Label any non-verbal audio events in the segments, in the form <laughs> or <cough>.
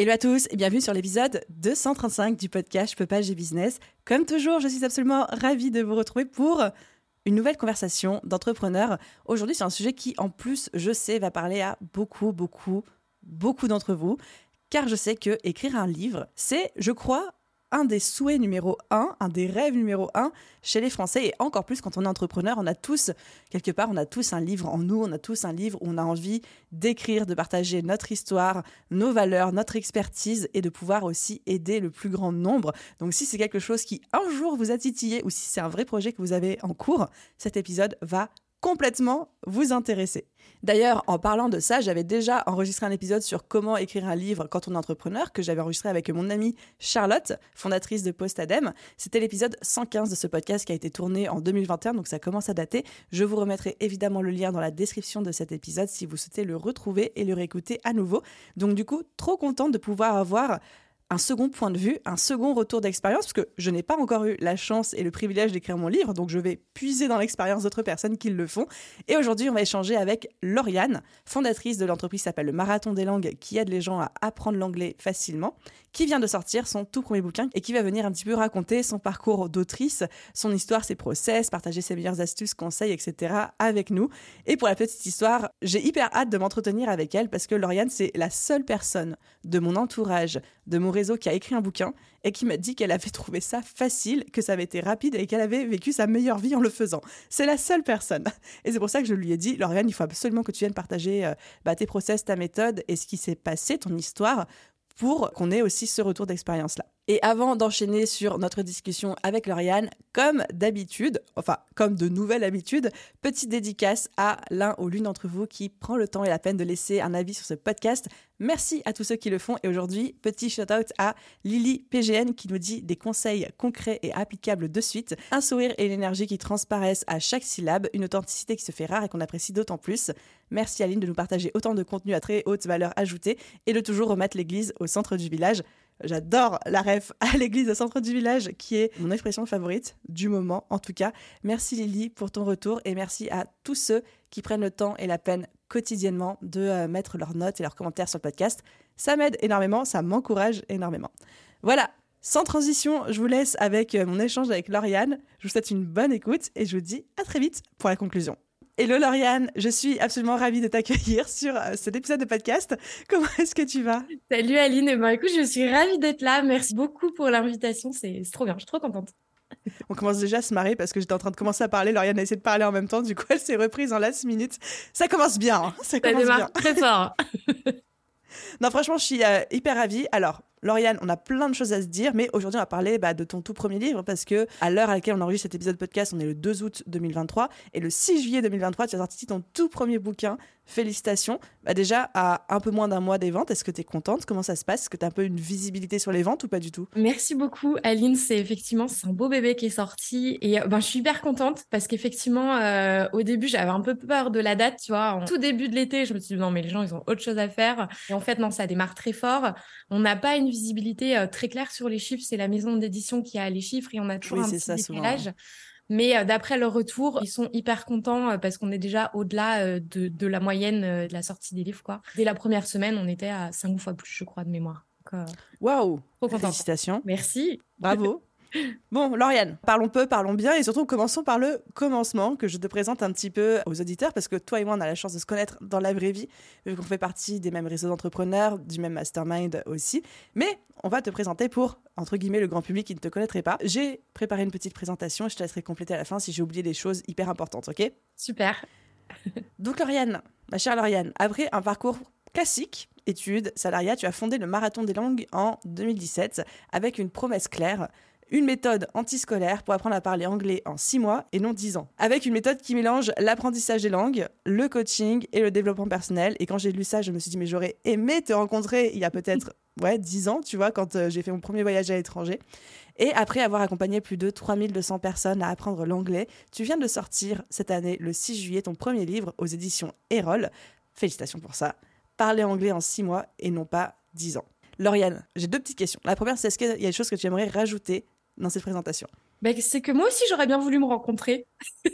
Hello à tous et bienvenue sur l'épisode 235 du podcast Je peux pas, business. Comme toujours, je suis absolument ravie de vous retrouver pour une nouvelle conversation d'entrepreneurs. Aujourd'hui, c'est un sujet qui, en plus, je sais, va parler à beaucoup, beaucoup, beaucoup d'entre vous, car je sais que écrire un livre, c'est, je crois, un des souhaits numéro un, un des rêves numéro un chez les Français et encore plus quand on est entrepreneur, on a tous, quelque part, on a tous un livre en nous, on a tous un livre où on a envie d'écrire, de partager notre histoire, nos valeurs, notre expertise et de pouvoir aussi aider le plus grand nombre. Donc si c'est quelque chose qui un jour vous a titillé ou si c'est un vrai projet que vous avez en cours, cet épisode va complètement vous intéresser. D'ailleurs, en parlant de ça, j'avais déjà enregistré un épisode sur comment écrire un livre quand on est entrepreneur, que j'avais enregistré avec mon amie Charlotte, fondatrice de Postadem. C'était l'épisode 115 de ce podcast qui a été tourné en 2021, donc ça commence à dater. Je vous remettrai évidemment le lien dans la description de cet épisode si vous souhaitez le retrouver et le réécouter à nouveau. Donc du coup, trop contente de pouvoir avoir un second point de vue, un second retour d'expérience, parce que je n'ai pas encore eu la chance et le privilège d'écrire mon livre, donc je vais puiser dans l'expérience d'autres personnes qui le font. Et aujourd'hui, on va échanger avec Lauriane, fondatrice de l'entreprise qui s'appelle le Marathon des langues, qui aide les gens à apprendre l'anglais facilement, qui vient de sortir son tout premier bouquin et qui va venir un petit peu raconter son parcours d'autrice, son histoire, ses process, partager ses meilleures astuces, conseils, etc. avec nous. Et pour la petite histoire, j'ai hyper hâte de m'entretenir avec elle parce que Lauriane, c'est la seule personne de mon entourage, de mon qui a écrit un bouquin et qui m'a dit qu'elle avait trouvé ça facile, que ça avait été rapide et qu'elle avait vécu sa meilleure vie en le faisant. C'est la seule personne. <laughs> Et c'est pour ça que je lui ai dit, Lauriane, il faut absolument que tu viennes partager euh, bah, tes process, ta méthode et ce qui s'est passé, ton histoire, pour qu'on ait aussi ce retour d'expérience-là. Et avant d'enchaîner sur notre discussion avec Lauriane, comme d'habitude, enfin comme de nouvelles habitudes, petite dédicace à l'un ou l'une d'entre vous qui prend le temps et la peine de laisser un avis sur ce podcast. Merci à tous ceux qui le font. Et aujourd'hui, petit shout-out à Lily PGN qui nous dit des conseils concrets et applicables de suite, un sourire et une énergie qui transparaissent à chaque syllabe, une authenticité qui se fait rare et qu'on apprécie d'autant plus. Merci Aline de nous partager autant de contenu à très haute valeur ajoutée et de toujours remettre l'église au centre du village. J'adore la ref <laughs> à l'église au centre du village, qui est mon expression favorite du moment, en tout cas. Merci Lily pour ton retour et merci à tous ceux qui prennent le temps et la peine quotidiennement de euh, mettre leurs notes et leurs commentaires sur le podcast. Ça m'aide énormément, ça m'encourage énormément. Voilà, sans transition, je vous laisse avec euh, mon échange avec Lauriane. Je vous souhaite une bonne écoute et je vous dis à très vite pour la conclusion. Hello Lauriane, je suis absolument ravie de t'accueillir sur euh, cet épisode de podcast. Comment est-ce que tu vas? Salut Aline, eh ben, écoute, je suis ravie d'être là. Merci beaucoup pour l'invitation, c'est trop bien, je suis trop contente. On commence déjà à se marrer parce que j'étais en train de commencer à parler. Lauriane a essayé de parler en même temps, du coup elle s'est reprise en last minute. Ça commence bien, hein. ça commence bien. très fort. <laughs> non, franchement, je suis euh, hyper ravie. Alors, Lauriane, on a plein de choses à se dire, mais aujourd'hui, on va parler bah, de ton tout premier livre parce que à l'heure à laquelle on enregistre cet épisode podcast, on est le 2 août 2023 et le 6 juillet 2023, tu as sorti ton tout premier bouquin. Félicitations. Bah, déjà, à un peu moins d'un mois des ventes, est-ce que tu es contente? Comment ça se passe? Est-ce que tu as un peu une visibilité sur les ventes ou pas du tout? Merci beaucoup, Aline. C'est effectivement c'est un beau bébé qui est sorti et ben, je suis hyper contente parce qu'effectivement, euh, au début, j'avais un peu peur de la date, tu vois. En tout début de l'été, je me suis dit non, mais les gens, ils ont autre chose à faire. Et en fait, non, ça démarre très fort. On n'a pas une visibilité euh, très claire sur les chiffres. C'est la maison d'édition qui a les chiffres et on a toujours un petit ça, décalage. Mais euh, d'après leur retour, ils sont hyper contents euh, parce qu'on est déjà au-delà de, de, la moyenne de la sortie des livres. Quoi. Dès la première semaine, on était à cinq fois plus, je crois, de mémoire. Waouh wow. Félicitations. Merci. Bravo. <laughs> Bon, Lauriane, parlons peu, parlons bien et surtout commençons par le commencement que je te présente un petit peu aux auditeurs parce que toi et moi on a la chance de se connaître dans la vraie vie vu qu'on fait partie des mêmes réseaux d'entrepreneurs, du même mastermind aussi. Mais on va te présenter pour, entre guillemets, le grand public qui ne te connaîtrait pas. J'ai préparé une petite présentation et je te laisserai compléter à la fin si j'ai oublié des choses hyper importantes, ok? Super. <laughs> Donc Lauriane, ma chère Lauriane, après un parcours classique, études, salariat, tu as fondé le Marathon des langues en 2017 avec une promesse claire une méthode antiscolaire pour apprendre à parler anglais en 6 mois et non 10 ans. Avec une méthode qui mélange l'apprentissage des langues, le coaching et le développement personnel. Et quand j'ai lu ça, je me suis dit, mais j'aurais aimé te rencontrer il y a peut-être ouais, 10 ans, tu vois, quand euh, j'ai fait mon premier voyage à l'étranger. Et après avoir accompagné plus de 3200 personnes à apprendre l'anglais, tu viens de sortir cette année, le 6 juillet, ton premier livre aux éditions Erol. Félicitations pour ça. Parler anglais en 6 mois et non pas 10 ans. Lauriane, j'ai deux petites questions. La première, c'est est-ce qu'il y a des choses que tu aimerais rajouter dans cette présentation bah, C'est que moi aussi, j'aurais bien voulu me rencontrer. <laughs>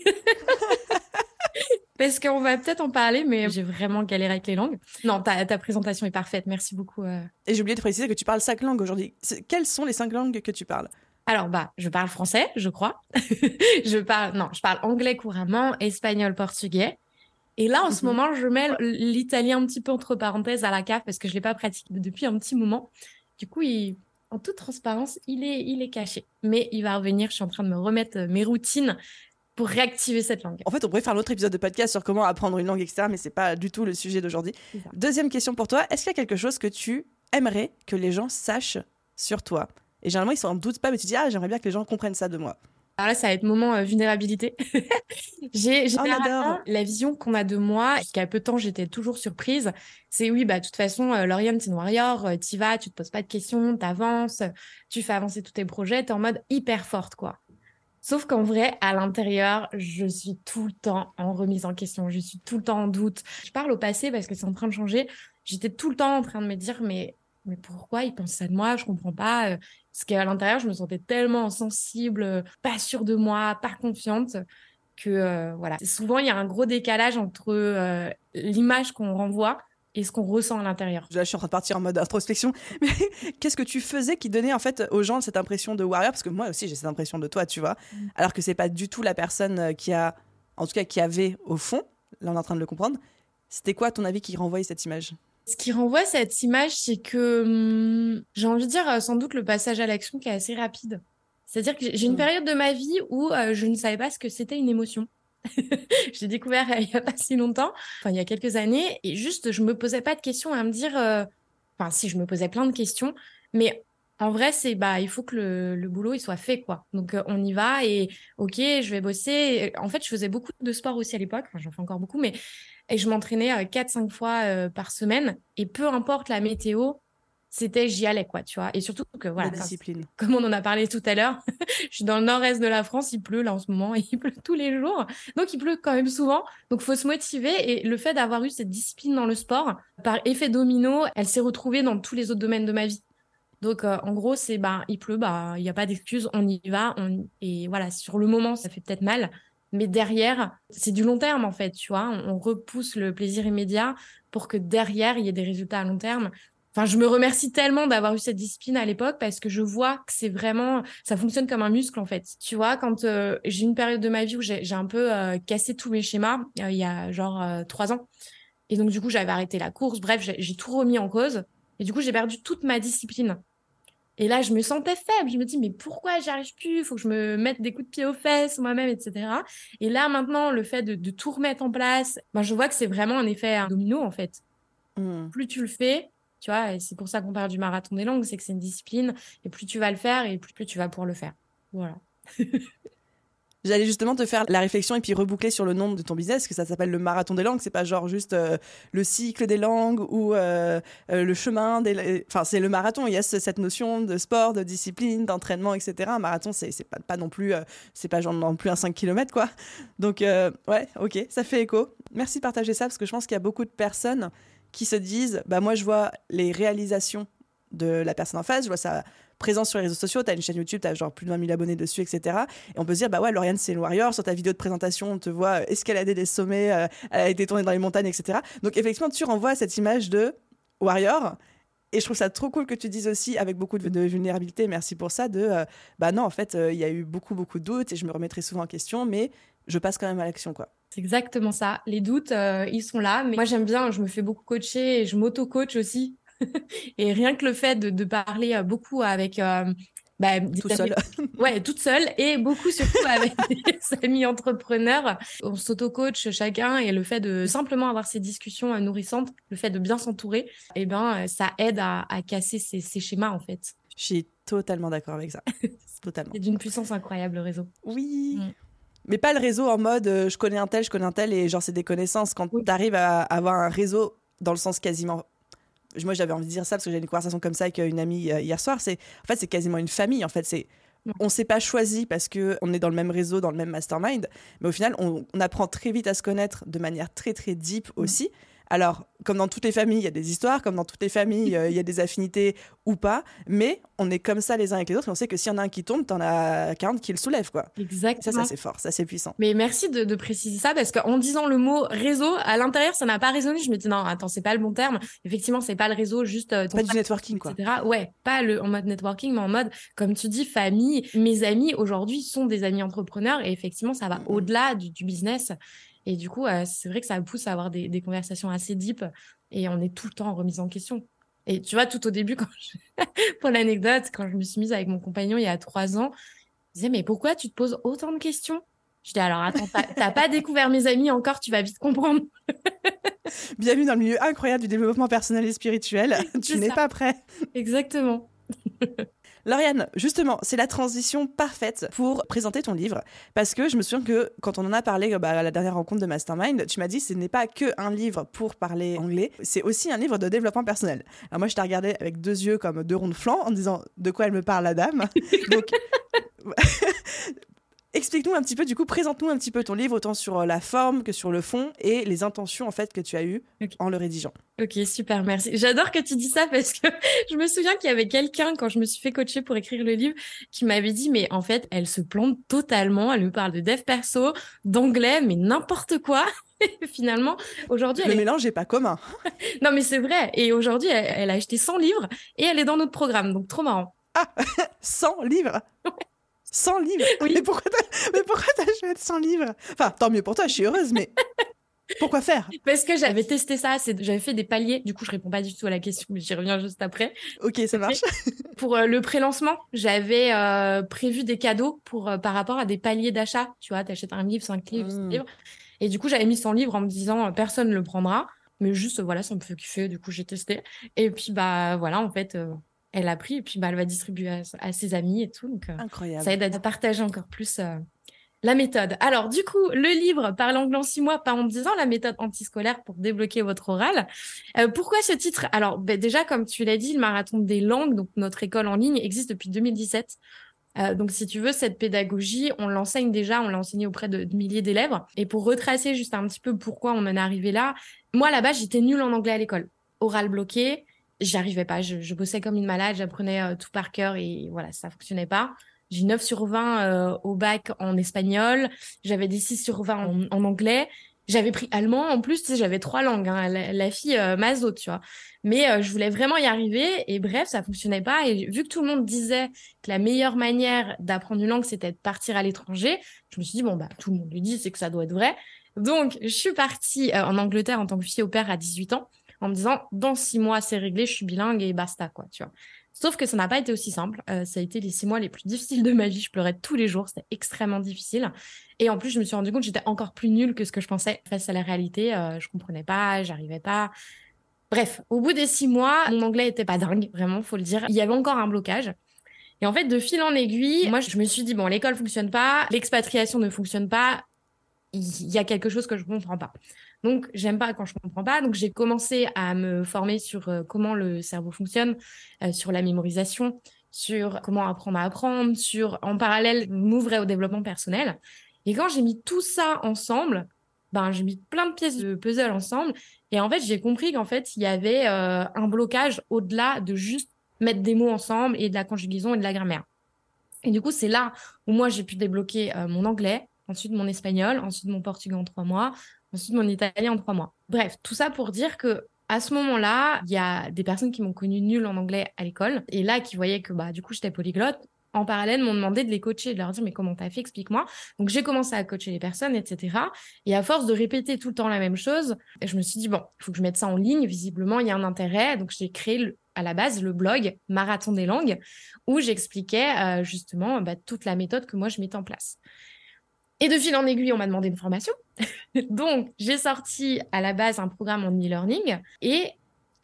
Parce qu'on va peut-être en parler, mais j'ai vraiment galéré avec les langues. Non, ta, ta présentation est parfaite. Merci beaucoup. Euh. Et j'ai oublié de préciser que tu parles cinq langues aujourd'hui. Quelles sont les cinq langues que tu parles? Alors bah, je parle français, je crois. <laughs> je parle non, je parle anglais couramment, espagnol, portugais. Et là, en ce mhm. moment, je mets l'italien un petit peu entre parenthèses à la cave parce que je l'ai pas pratiqué depuis un petit moment. Du coup, il, en toute transparence, il est, il est caché. Mais il va revenir. Je suis en train de me remettre mes routines pour réactiver cette langue. En fait, on pourrait faire un autre épisode de podcast sur comment apprendre une langue externe, mais c'est pas du tout le sujet d'aujourd'hui. Deuxième question pour toi, est-ce qu'il y a quelque chose que tu aimerais que les gens sachent sur toi? Et généralement, ils s'en doutent pas, mais tu dis, ah, j'aimerais bien que les gens comprennent ça de moi. Alors là, ça va être moment euh, vulnérabilité. <laughs> j'ai oh, la vision qu'on a de moi, jusqu'à peu de temps, j'étais toujours surprise. C'est oui, bah, de toute façon, euh, Lauriane, c'est une warrior, euh, t'y vas, tu te poses pas de questions, t'avances, tu fais avancer tous tes projets, t'es en mode hyper forte, quoi. Sauf qu'en vrai, à l'intérieur, je suis tout le temps en remise en question. Je suis tout le temps en doute. Je parle au passé parce que c'est en train de changer. J'étais tout le temps en train de me dire, mais, mais pourquoi ils pensent ça de moi? Je comprends pas. Parce qu'à l'intérieur, je me sentais tellement sensible, pas sûre de moi, pas confiante que euh, voilà. Souvent, il y a un gros décalage entre euh, l'image qu'on renvoie et ce qu'on ressent à l'intérieur. Là, je suis en train de partir en mode introspection. <laughs> Mais qu'est-ce que tu faisais qui donnait en fait aux gens cette impression de warrior? Parce que moi aussi, j'ai cette impression de toi, tu vois. Mm. Alors que c'est pas du tout la personne euh, qui a, en tout cas, qui avait au fond. Là, on est en train de le comprendre. C'était quoi, à ton avis, qui renvoyait cette image? Ce qui renvoie cette image, c'est que hum, j'ai envie de dire euh, sans doute le passage à l'action qui est assez rapide. C'est-à-dire que j'ai une mm. période de ma vie où euh, je ne savais pas ce que c'était une émotion. <laughs> j'ai découvert il y a pas si longtemps, enfin il y a quelques années, et juste je me posais pas de questions à me dire, euh, enfin si je me posais plein de questions, mais en vrai c'est bah il faut que le, le boulot il soit fait quoi. Donc euh, on y va et ok je vais bosser. En fait je faisais beaucoup de sport aussi à l'époque, enfin, j'en fais encore beaucoup, mais et je m'entraînais 4-5 euh, fois par semaine. Et peu importe la météo, c'était j'y allais quoi tu vois. Et surtout que voilà discipline. <laughs> comme on en a parlé tout à l'heure <laughs> je suis dans le nord-est de la France il pleut là en ce moment et il pleut tous les jours. Donc il pleut quand même souvent. Donc faut se motiver. Et le fait d'avoir eu cette discipline dans le sport par effet domino elle s'est retrouvée dans tous les autres domaines de ma vie. Donc euh, en gros c'est bah il pleut bah il y a pas d'excuse on y va on... et voilà sur le moment ça fait peut-être mal mais derrière, c'est du long terme en fait, tu vois. On, repousse le plaisir immédiat pour que derrière, il y ait des résultats à long terme. Enfin, je me remercie tellement d'avoir eu cette discipline à l'époque parce que je vois que c'est vraiment, ça fonctionne comme un muscle en fait. Tu vois, quand euh, j'ai une période de ma vie où j'ai un peu euh, cassé tous mes schémas, euh, il y a genre trois ans, et donc du coup j'avais arrêté la course. Bref, j'ai tout remis en cause, et du coup j'ai perdu toute ma discipline. Et là, je me sentais faible. Je me dis, mais pourquoi j'y arrive plus? Il faut que je me mette des coups de pied aux fesses moi-même, etc. Et là, maintenant, le fait de, tout remettre en place, ben, je vois que c'est vraiment un effet domino, en fait. Mmh. Plus tu le fais, tu vois, et c'est pour ça qu'on parle du marathon des langues, c'est que c'est une discipline, et plus tu vas le faire, et plus, plus tu vas pouvoir le faire. Voilà. <laughs> J'allais justement te faire la réflexion et puis reboucler sur le nom de ton business, que ça s'appelle le marathon des langues. C'est pas genre juste euh, le cycle des langues ou euh, euh, le chemin des. Enfin, c'est le marathon. Il y a cette notion de sport, de discipline, d'entraînement, etc. Un marathon, c'est pas, pas non plus, c'est pas genre non plus un 5 km, quoi. Donc, ouais, ok, ça fait écho. Merci de partager ça parce que je pense qu'il y a beaucoup de personnes qui se disent bah moi je vois les réalisations de la personne en face, je vois sa présence sur les réseaux sociaux, tu as une chaîne YouTube, tu as genre plus de 20 000 abonnés dessus, etc. Et on peut se dire, bah ouais, Lauriane, c'est une warrior. Sur ta vidéo de présentation, on te voit escalader des sommets, euh, elle a été tournée dans les montagnes, etc. Donc effectivement, tu renvoies cette image de warrior. Et je trouve ça trop cool que tu dises aussi, avec beaucoup de, vulnérabilité, merci pour ça, de euh, bah non, en fait, euh, il y a eu beaucoup, beaucoup de doutes et je me remettrai souvent en question, mais je passe quand même à l'action, quoi. C'est exactement ça. Les doutes, euh, ils sont là. Mais moi, j'aime bien, je me fais beaucoup coacher et je m'auto-coach aussi. <laughs> et rien que le fait de, parler euh, beaucoup avec euh, bah, tout seul. <laughs> ouais, toute seule et beaucoup surtout avec <laughs> des amis entrepreneurs. On s'auto-coach chacun et le fait de simplement avoir ces discussions nourrissantes, le fait de bien s'entourer, et eh ben, ça aide à, casser ces, ces, schémas en fait. Je suis totalement d'accord avec ça. totalement. C'est d'une puissance incroyable le réseau. Oui. Mm. Mais pas le réseau en mode euh, je connais un tel, je connais un tel et genre c'est des connaissances. Quand tu arrives à avoir un réseau dans le sens quasiment moi j'avais envie de dire ça parce que j'ai une conversation comme ça avec une amie hier soir. C'est en fait c'est quasiment une famille en fait. C'est on s'est pas choisi parce que on est dans le même réseau, dans le même mastermind, mais au final, on, on apprend très vite à se connaître de manière très très deep aussi. Alors, comme dans toutes les familles, il y a des histoires, comme dans toutes les familles, euh, il y a des affinités ou pas, mais on est comme ça les uns avec les autres et on sait que s'il y en a un qui tombe, t'en as 40 qui le soulèvent, quoi. Exactement. Ça, ça c'est fort, ça c'est puissant. Mais merci de, préciser ça parce qu'en disant le mot réseau, à l'intérieur, ça n'a pas résonné. Je me dis non, attends, c'est pas le bon terme. Effectivement, c'est pas le réseau, juste. Euh, pas du networking, quoi. Ouais, pas le, en mode networking, mais en mode, comme tu dis, famille. Mes amis aujourd'hui sont des amis entrepreneurs et effectivement, ça va au-delà du business. Et du coup, euh, c'est vrai que ça pousse à avoir des, conversations assez deep et on est tout le temps en remise en question. Et tu vois, tout au début, quand <laughs> pour l'anecdote, quand je me suis mise avec mon compagnon il y a trois ans, je disais, mais pourquoi tu te poses autant de questions? Je dis, alors attends, t'as pas découvert mes amis encore, tu vas vite comprendre. <laughs> Bienvenue dans le milieu incroyable du développement personnel et spirituel. <laughs> tu n'es pas prêt. Exactement. Lauriane, justement, c'est la transition parfaite pour présenter ton livre. Parce que je me souviens que quand on en a parlé bah, à la dernière rencontre de Mastermind, tu m'as dit ce n'est pas que un livre pour parler anglais, c'est aussi un livre de développement personnel. Alors moi, je t'ai regardé avec deux yeux comme deux ronds de flanc en disant de quoi elle me parle, la dame? <laughs> Donc, Explique-nous un petit peu, du coup, présente-nous un petit peu ton livre, autant sur euh, la forme que sur le fond et les intentions en fait que tu as eues en le rédigeant. Ok, super, merci. J'adore que tu dis ça parce que <laughs> je me souviens qu'il y avait quelqu'un quand je me suis fait coacher pour écrire le livre qui m'avait dit mais en fait elle se plante totalement, elle me parle de dev perso, d'anglais, mais n'importe quoi. <laughs> finalement, aujourd'hui, le mélange n'est pas commun. <laughs> non mais c'est vrai. Et aujourd'hui, elle, a acheté 100 livres et elle est dans notre programme, donc trop marrant. Ah, 100 livres? 100 livres <laughs> oui. Mais pourquoi t'as choisi 100 livres? Enfin, tant mieux pour toi, je suis heureuse, mais <laughs> pourquoi faire? Parce que j'avais testé ça, j'avais fait des paliers. Du coup, je réponds pas du tout à la question, mais j'y reviens juste après. Ok, ça marche. <laughs> pour euh, le pré-lancement, j'avais euh, prévu des cadeaux pour euh, par rapport à des paliers d'achat. Tu vois, t'achètes un livre, cinq livres, six hmm. livres. Et du coup, j'avais mis 100 livres en me disant personne ne le prendra. Mais juste, voilà, ça me fait kiffer. Du coup, j'ai testé. Et puis, bah, voilà, en fait, elle a pris et puis bah, elle va distribuer à, ses amis et tout. Donc, euh, Incroyable. ça aide à partager encore plus euh, la méthode. Alors, du coup, le livre Parle anglais en six mois, pas en disant la méthode antiscolaire pour débloquer votre oral. Euh, pourquoi ce titre? Alors, bah, déjà, comme tu l'as dit, le marathon des langues, donc notre école en ligne, existe depuis 2017. donc, si tu veux, cette pédagogie, on l'enseigne déjà, on l'a enseignée auprès de, de milliers d'élèves. Et pour retracer juste un petit peu pourquoi on en est arrivé là, moi, là-bas, j'étais nulle en anglais à l'école. Oral bloqué, j'arrivais pas. Je, bossais comme une malade, j'apprenais euh, tout par cœur et voilà, ça fonctionnait pas. J'ai 9 sur 20 euh, au bac en espagnol, j'avais des 6 sur 20 en, anglais. J'avais pris allemand en plus, tu sais, j'avais trois langues, hein, la, fille euh, mazo, tu vois. Mais euh, je voulais vraiment y arriver et bref, ça fonctionnait pas. Et vu que tout le monde disait que la meilleure manière d'apprendre une langue, c'était de partir à l'étranger, je me suis dit, bon, bah, tout le monde le dit, c'est que ça doit être vrai. Donc, je suis partie en Angleterre en tant que fille au père à 18 ans en me disant dans six mois c'est réglé, je suis bilingue et basta quoi, tu vois. Sauf que ça n'a pas été aussi simple. Euh, ça a été les six mois les plus <laughs> difficiles de ma vie. Je pleurais tous les jours. C'était extrêmement difficile. Et en plus, je me suis rendu compte que j'étais encore plus nulle que ce que je pensais face à la réalité. Euh, je comprenais pas, j'arrivais pas. Bref, au bout des six mois, mon anglais était pas dingue, vraiment, faut le dire. Il y avait encore un blocage. Et en fait, de fil en aiguille, moi, je me suis dit, bon, l'école fonctionne pas, l'expatriation ne fonctionne pas, il y a quelque chose que je comprends pas. Donc, j'aime pas quand je comprends pas. Donc, j'ai commencé à me former sur euh, comment le cerveau fonctionne, euh, sur la mémorisation, sur comment apprendre à apprendre, sur, en parallèle, m'ouvrir au développement personnel. Et quand j'ai mis tout ça ensemble, ben, j'ai mis plein de pièces de puzzle ensemble. Et en fait, j'ai compris qu'en fait, il y avait euh, un blocage au-delà de juste mettre des mots ensemble et de la conjugaison et de la grammaire. Et du coup, c'est là où moi, j'ai pu débloquer mon anglais, ensuite mon espagnol, ensuite mon portugais en trois mois, ensuite mon italien en trois mois. Bref, tout ça pour dire que à ce moment-là, il y a des personnes qui m'ont connue nulle en anglais à l'école et là qui voyaient que bah du coup j'étais polyglotte. En parallèle, m'ont demandé de les coacher, de leur dire mais comment t'as fait, explique-moi. Donc j'ai commencé à coacher les personnes, etc. Et à force de répéter tout le temps la même chose, je me suis dit bon, il faut que je mette ça en ligne. Visiblement, il y a un intérêt. Donc j'ai créé à la base le blog Marathon des langues où j'expliquais euh, justement bah, toute la méthode que moi je mettais en place. Et de fil en aiguille, on m'a demandé une formation. <laughs> Donc, j'ai sorti à la base un programme en e-learning. Et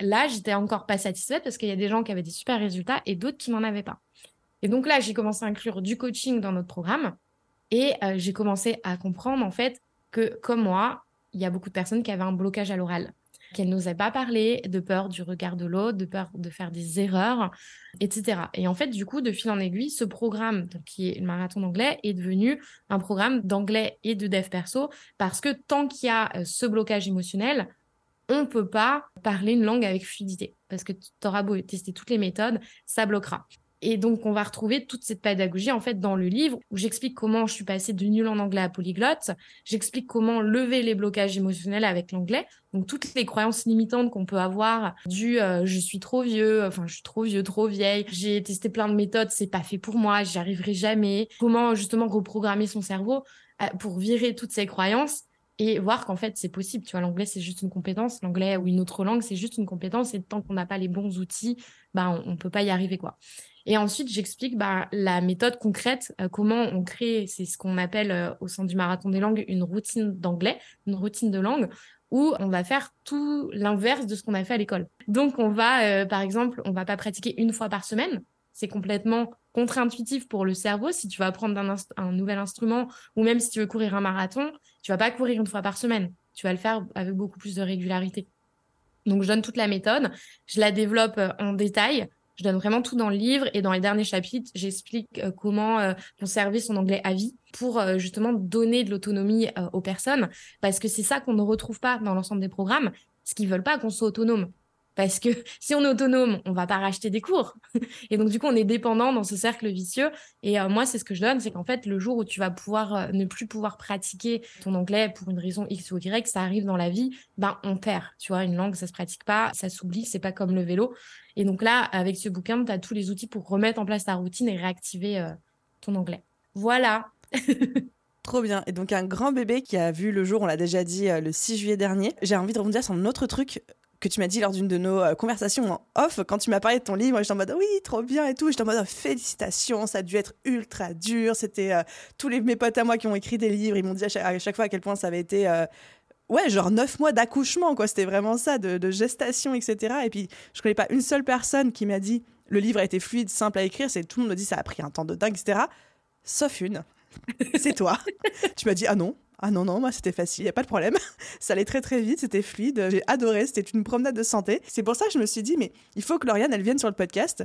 là, j'étais encore pas satisfaite parce qu'il y a des gens qui avaient des super résultats et d'autres qui n'en avaient pas. Et donc là, j'ai commencé à inclure du coaching dans notre programme et euh, j'ai commencé à comprendre en fait que comme moi, il y a beaucoup de personnes qui avaient un blocage à l'oral, qu'elles n'osaient pas parler de peur du regard de l'autre, de peur de faire des erreurs, etc. Et en fait, du coup, de fil en aiguille, ce programme, qui est le marathon d'anglais, est devenu un programme d'anglais et de dev perso parce que tant qu'il y a euh, ce blocage émotionnel, on ne peut pas parler une langue avec fluidité parce que tu auras beau tester toutes les méthodes, ça bloquera. Et donc, on va retrouver toute cette pédagogie en fait dans le livre où j'explique comment je suis passée de nul en anglais à polyglotte. J'explique comment lever les blocages émotionnels avec l'anglais. Donc, toutes les croyances limitantes qu'on peut avoir du euh, je suis trop vieux, enfin, je suis trop vieux, trop vieille. J'ai testé plein de méthodes, c'est pas fait pour moi, j'y arriverai jamais. Comment justement reprogrammer son cerveau euh, pour virer toutes ces croyances et voir qu'en fait c'est possible. Tu vois, l'anglais c'est juste une compétence, l'anglais ou une autre langue c'est juste une compétence et tant qu'on n'a pas les bons outils, bah on, on peut pas y arriver quoi. Et ensuite, j'explique bah, la méthode concrète, euh, comment on crée, c'est ce qu'on appelle euh, au sein du marathon des langues une routine d'anglais, une routine de langue, où on va faire tout l'inverse de ce qu'on a fait à l'école. Donc, on va, euh, par exemple, on va pas pratiquer une fois par semaine. C'est complètement contre-intuitif pour le cerveau. Si tu vas apprendre un, un, nouvel instrument ou même si tu veux courir un marathon, tu vas pas courir une fois par semaine. Tu vas le faire avec beaucoup plus de régularité. Donc, je donne toute la méthode, je la développe en détail je donne vraiment tout dans le livre et dans les derniers chapitres, j'explique euh, comment euh, conserver son anglais à vie pour euh, justement donner de l'autonomie aux personnes parce que c'est ça qu'on ne retrouve pas dans l'ensemble des programmes, ce qu'ils veulent pas qu'on soit autonome. Parce que <laughs> si on est autonome, on va pas racheter des cours. <laughs> Et donc, du coup, on est dépendant dans ce cercle vicieux. Et euh, moi, c'est ce que je donne, c'est qu'en fait, le jour où tu vas pouvoir euh, ne plus pouvoir pratiquer ton anglais pour une raison X ou Y, ça arrive dans la vie, ben, on perd. Tu vois, une langue, ça se pratique pas, ça s'oublie, c'est pas comme le vélo. Et donc là, avec ce bouquin, tu as tous les outils pour remettre en place ta routine et réactiver euh, ton anglais. Voilà. <laughs> Trop bien. Et donc un grand bébé qui a vu le jour, on l'a déjà dit, le 6 juillet dernier. J'ai envie de rebondir sur un autre truc que tu m'as dit lors d'une de nos euh, conversations en off, quand tu m'as parlé de ton livre, j'étais en mode oui, trop bien et tout. J'étais en mode félicitations, ça a dû être ultra dur. C'était euh, tous les, mes potes à moi qui ont écrit des livres, ils m'ont dit à chaque, fois à quel point ça avait été. Euh, ouais, genre neuf mois d'accouchement, quoi. C'était vraiment ça, de, gestation, etc. Et puis, je connais pas une seule personne qui m'a dit le livre a été fluide, simple à écrire. C'est tout le monde me dit ça a pris un temps de dingue, etc. Sauf une. <laughs> C'est toi. tu m'as dit ah non, ah non, non, moi c'était facile, il a pas de problème. <laughs> ça allait très très vite, c'était fluide, j'ai adoré, c'était une promenade de santé. C'est pour ça que je me suis dit, mais il faut que Lauriane, elle vienne sur le podcast.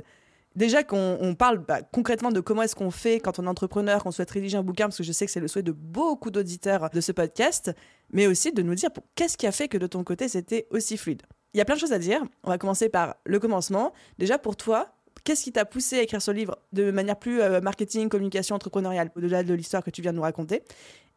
Déjà qu'on parle bah, concrètement de comment est-ce qu'on fait quand on est entrepreneur, qu'on souhaite rédiger un bouquin, parce que je sais que c'est le souhait de beaucoup d'auditeurs de ce podcast, mais aussi de nous dire qu'est-ce qui a fait que de ton côté c'était aussi fluide. Il y a plein de choses à dire. On va commencer par le commencement. Déjà pour toi, qu'est-ce qui t'a poussé à écrire ce livre de manière plus euh, marketing, communication, entrepreneuriale, au-delà de l'histoire que tu viens de nous raconter?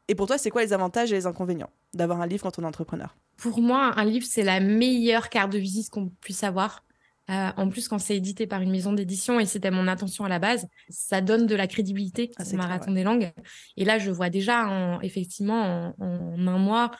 Et pour toi, c'est quoi les avantages et les inconvénients d'avoir un livre quand on est entrepreneur? Pour moi, un livre, c'est la meilleure carte de visite qu'on puisse avoir. Euh, en plus, quand c'est édité par une maison d'édition, et c'était mon intention à la base, ça donne de la crédibilité à ah, Marathon des langues. Et là, je vois déjà, en, effectivement, en, en, un mois,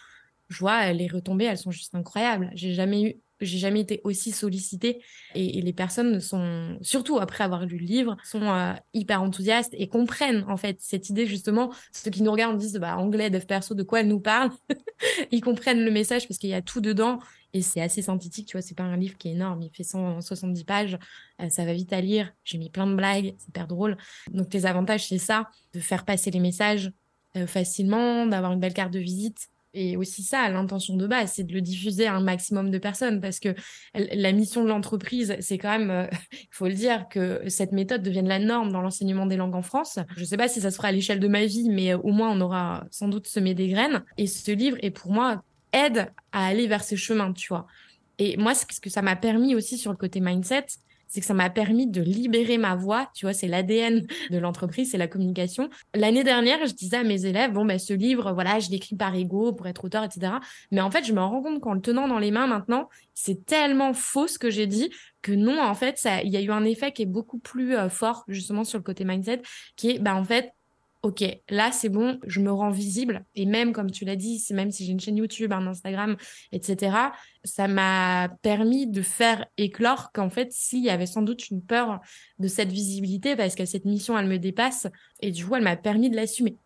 je vois les retombées, elles sont juste incroyables. J'ai jamais eu j'ai jamais été aussi sollicitée. Et, les personnes sont surtout après avoir lu le livre sont euh, hyper enthousiastes et comprennent en fait cette idée justement ceux qui nous regardent disent bah anglais dev perso de quoi elle nous parle <laughs> ils comprennent le message parce qu'il y a tout dedans et c'est assez synthétique tu vois c'est pas un livre qui est énorme il fait 170 pages euh, ça va vite à lire j'ai mis plein de blagues c'est hyper drôle. Donc les avantages c'est ça de faire passer les messages euh, facilement d'avoir une belle carte de visite et aussi ça, l'intention de base, c'est de le diffuser à un maximum de personnes parce que la mission de l'entreprise, c'est quand même, euh, il <laughs> faut le dire, que cette méthode devienne la norme dans l'enseignement des langues en France. Je ne sais pas si ça sera à l'échelle de ma vie, mais euh, au moins on aura sans doute semé des graines. Et ce livre est pour moi aide à aller vers ces chemins, tu vois. Et moi, ce que ça m'a permis aussi sur le côté mindset, c'est que ça m'a permis de libérer ma voix. Tu vois, c'est l'ADN de l'entreprise, c'est la communication. L'année dernière, je disais à mes élèves, bon, ben, ce livre, voilà, je l'écris par ego pour être auteur, etc. Mais en fait, je me rends compte qu'en le tenant dans les mains maintenant, c'est tellement faux ce que j'ai dit que non, en fait, ça, il y a eu un effet qui est beaucoup plus euh, fort, justement, sur le côté mindset, qui est, bah, en fait, ok, là c'est bon, je me rends visible. Et même, comme tu l'as dit, c'est même si j'ai une chaîne YouTube, un Instagram, etc., ça m'a permis de faire éclore qu'en fait, s'il y avait sans doute une peur de cette visibilité, parce que cette mission, elle me dépasse, et du coup, elle m'a permis de l'assumer.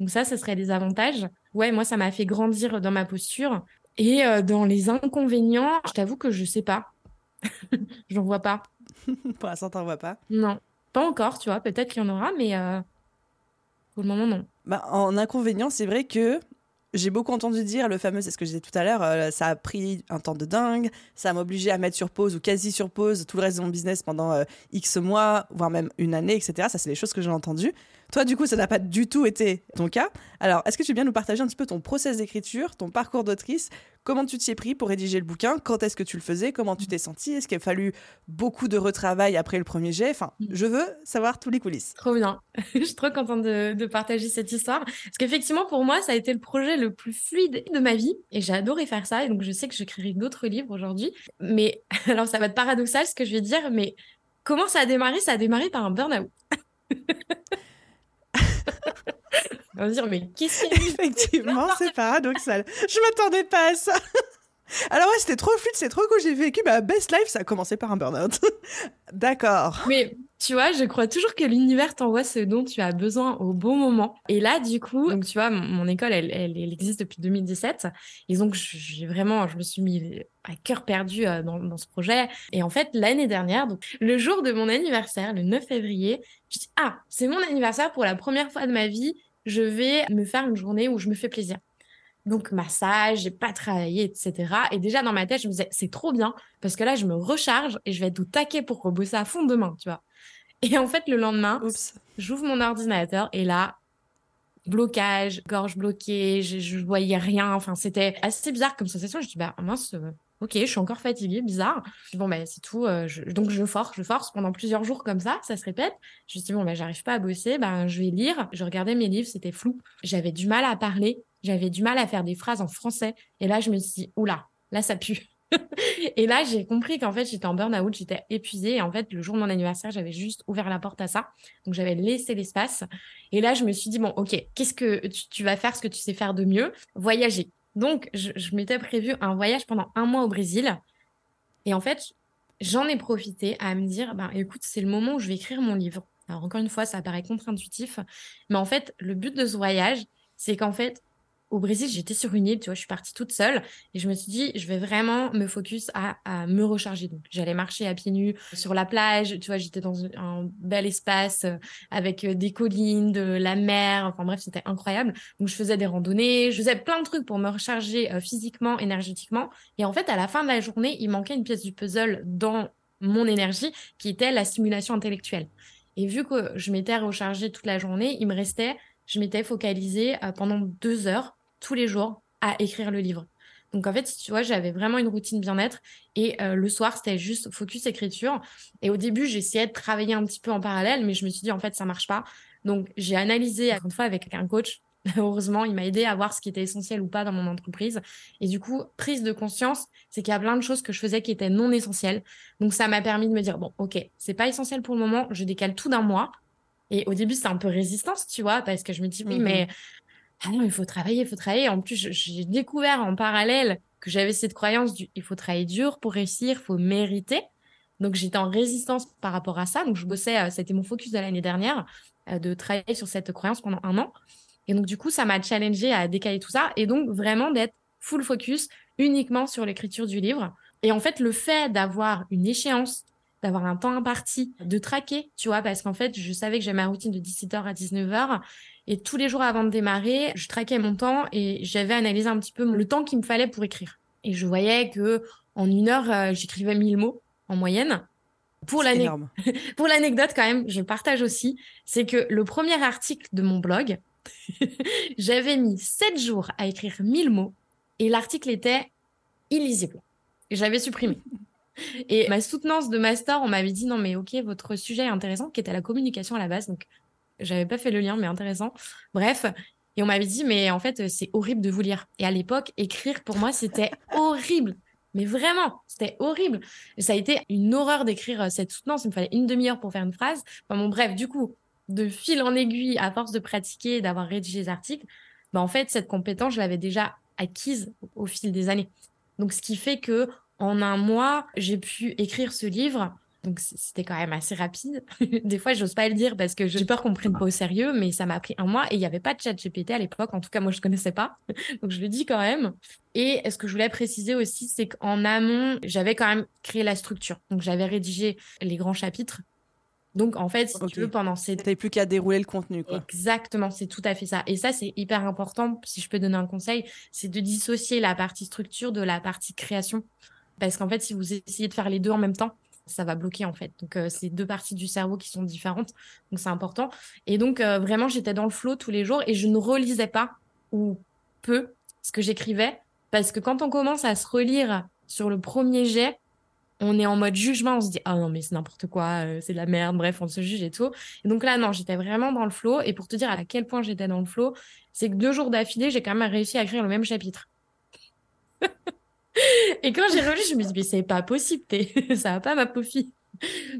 Donc ça, ce serait des avantages. Ouais, moi, ça m'a fait grandir dans ma posture. Et euh, dans les inconvénients, je t'avoue que je sais pas. <laughs> J'en vois pas. <laughs> Pour l'instant, t'en vois pas Non Pas encore, tu vois, peut-être qu'il y en aura, mais euh, pour moment, non. Bah, en inconvénient, c'est vrai que j'ai beaucoup entendu dire le fameux, c'est ce que je disais tout à l'heure, euh, ça a pris un temps de dingue, ça m'a obligé à mettre sur pause ou quasi sur pause tout le reste de mon business pendant euh, X mois, voire même une année, etc. Ça, c'est des choses que j'ai entendues. Toi, du coup, ça n'a pas du tout été ton cas. Alors, est-ce que tu viens nous partager un petit peu ton process d'écriture, ton parcours d'autrice? Comment tu t'y es pris pour rédiger le bouquin? Quand est-ce que tu le faisais? Comment tu t'es senti Est-ce qu'il a fallu beaucoup de retravail après le premier jet? Enfin, mm. je veux savoir tous les coulisses. Trop bien. <laughs> je suis trop contente de, partager cette histoire. Parce qu'effectivement, pour moi, ça a été le projet le plus fluide de ma vie. Et j'ai adoré faire ça. Et donc, je sais que j'écrirai d'autres livres aujourd'hui. Mais <laughs> alors, ça va être paradoxal ce que je vais dire. Mais comment ça a démarré? Ça a démarré par un burn-out. On va dire, mais qu'est-ce que <laughs> Effectivement, c'est paradoxal. Je m'attendais pas à ça. <laughs> Alors ouais, c'était trop fluide, c'est trop cool. J'ai vécu ma best life, ça a commencé par un burn-out. <laughs> D'accord. Mais tu vois, je crois toujours que l'univers t'envoie ce dont tu as besoin au bon moment. Et là, du coup, donc tu vois, mon, école, elle, elle, existe depuis 2017. Et donc, j'ai vraiment, je me suis mis à cœur perdu euh, dans, dans ce projet. Et en fait, l'année dernière, donc le jour de mon anniversaire, le 9 février, je dis ah, c'est mon anniversaire pour la première fois de ma vie je vais me faire une journée où je me fais plaisir. Donc, massage, j'ai pas travaillé, etc. Et déjà, dans ma tête, je me disais, c'est trop bien, parce que là, je me recharge et je vais être tout taquer pour rebosser à fond demain, tu vois. Et en fait, le lendemain, j'ouvre mon ordinateur et là, blocage, gorge bloquée, je, je voyais rien. Enfin, c'était assez bizarre comme sensation. Je dis, bah mince, euh, ok, je suis encore fatiguée, bizarre. Bon, ben, c'est tout. Euh, donc, je force, je force pendant plusieurs jours comme ça, ça se répète. Je me dis, bon, ben, j'arrive pas à bosser, ben, je vais lire. Je regardais mes livres, c'était flou. J'avais du mal à parler, j'avais du mal à faire des phrases en français. Et là, je me suis dit, oula, là, ça pue. <laughs> et là, j'ai compris qu'en fait, j'étais en burn-out, j'étais épuisée. Et en fait, le jour de mon anniversaire, j'avais juste ouvert la porte à ça. Donc, j'avais laissé l'espace. Et là, je me suis dit, bon, OK, qu'est-ce que tu vas faire ce que tu sais faire de mieux? Voyager. Donc, je, m'étais prévu un voyage pendant un mois au Brésil. Et en fait, j'en ai profité à me dire, ben, écoute, c'est le moment où je vais écrire mon livre. Alors, encore une fois, ça paraît contre-intuitif. Mais en fait, le but de ce voyage, c'est qu'en fait, au Brésil, j'étais sur une île, tu vois, je suis partie toute seule et je me suis dit, je vais vraiment me focus à, me recharger. Donc, j'allais marcher à pieds nus sur la plage, tu vois, j'étais dans un bel espace euh, avec euh, des collines, de la mer, enfin bref, c'était incroyable. Donc, je faisais des randonnées, je faisais plein de trucs pour me recharger euh, physiquement, énergétiquement. Et en fait, à la fin de la journée, il manquait une pièce du puzzle dans mon énergie qui était la stimulation intellectuelle. Et vu que je m'étais rechargée toute la journée, il me restait je m'étais focalisée pendant deux heures tous les jours à écrire le livre. Donc en fait, tu vois, j'avais vraiment une routine bien-être et euh, le soir, c'était juste focus écriture. Et au début, j'essayais de travailler un petit peu en parallèle, mais je me suis dit en fait, ça marche pas. Donc j'ai analysé encore une fois avec un coach. <laughs> Heureusement, il m'a aidé à voir ce qui était essentiel ou pas dans mon entreprise. Et du coup, prise de conscience, c'est qu'il y a plein de choses que je faisais qui étaient non essentielles. Donc ça m'a permis de me dire bon, ok, c'est pas essentiel pour le moment, je décale tout d'un mois. Et au début, c'est un peu résistance, tu vois, parce que je me dis oui, mmh mais ah non, il faut travailler, il faut travailler. En plus, j'ai découvert en parallèle que j'avais cette croyance du il faut travailler dur pour réussir, il faut mériter. Donc j'étais en résistance par rapport à ça. Donc je bossais, euh, c'était mon focus de l'année dernière, euh, de travailler sur cette croyance pendant un an. Et donc du coup, ça m'a challengé à décaler tout ça et donc vraiment d'être full focus uniquement sur l'écriture du livre. Et en fait, le fait d'avoir une échéance, d'avoir un temps imparti, de traquer, tu vois, parce qu'en fait, je savais que j'avais ma routine de 17h à 19h et tous les jours avant de démarrer, je traquais mon temps et j'avais analysé un petit peu le temps qu'il me fallait pour écrire. Et je voyais que en une heure, euh, j'écrivais 1000 mots en moyenne. <laughs> Pour l'anecdote, quand même, je partage aussi, c'est que le premier article de mon blog, <laughs> j'avais mis 7 jours à écrire 1000 mots et l'article était illisible. J'avais supprimé. <laughs> Et ma soutenance de master, on m'avait dit non mais ok, votre sujet est intéressant, qui était la communication à la base. Donc j'avais pas fait le lien, mais intéressant. Bref. Et on m'avait dit, mais en fait, c'est horrible de vous lire. Et à l'époque, écrire, pour moi, c'était <laughs> horrible. Mais vraiment, c'était horrible. ça a été une horreur d'écrire euh, cette soutenance. Il me fallait une demi-heure pour faire une phrase. Enfin, bon, bref, du coup, de fil en aiguille, à force de pratiquer, d'avoir rédigé les articles, bah, en fait, cette compétence, je l'avais déjà acquise au fil des années. Donc, ce qui fait que en un mois, j'ai pu écrire ce livre donc c'était quand même assez rapide. <laughs> Des fois, j'ose pas le dire parce que j'ai peur qu'on me prenne pas au sérieux, mais ça m'a pris un mois et il n'y avait pas de chat GPT à l'époque. En tout cas, moi, je connaissais pas. <laughs> Donc je le dis quand même. Et ce que je voulais préciser aussi, c'est qu'en amont, j'avais quand même créé la structure. Donc j'avais rédigé les grands chapitres Donc, en fait, si tu veux, pendant ces... T'avais plus qu'à dérouler le contenu, quoi. Exactement, c'est tout à fait ça. Et ça, c'est hyper important, si je peux donner un conseil, c'est de dissocier la partie structure de la partie création. Parce qu'en fait, si vous essayez de faire les deux en même temps, ça va bloquer en fait. Donc euh, c'est deux parties du cerveau qui sont différentes, donc c'est important. Et donc euh, vraiment j'étais dans le flow tous les jours et je ne relisais pas ou peu ce que j'écrivais parce que quand on commence à se relire sur le premier jet, on est en mode jugement, on se dit ah non mais c'est n'importe quoi, euh, c'est de la merde, bref on se juge et tout. Et donc là non j'étais vraiment dans le flow et pour te dire à quel point j'étais dans le flow, c'est que deux jours d'affilée j'ai quand même réussi à écrire le même chapitre. Et quand j'ai relu, je me suis dit, mais c'est pas possible, <laughs> ça va pas, ma pauvre fille.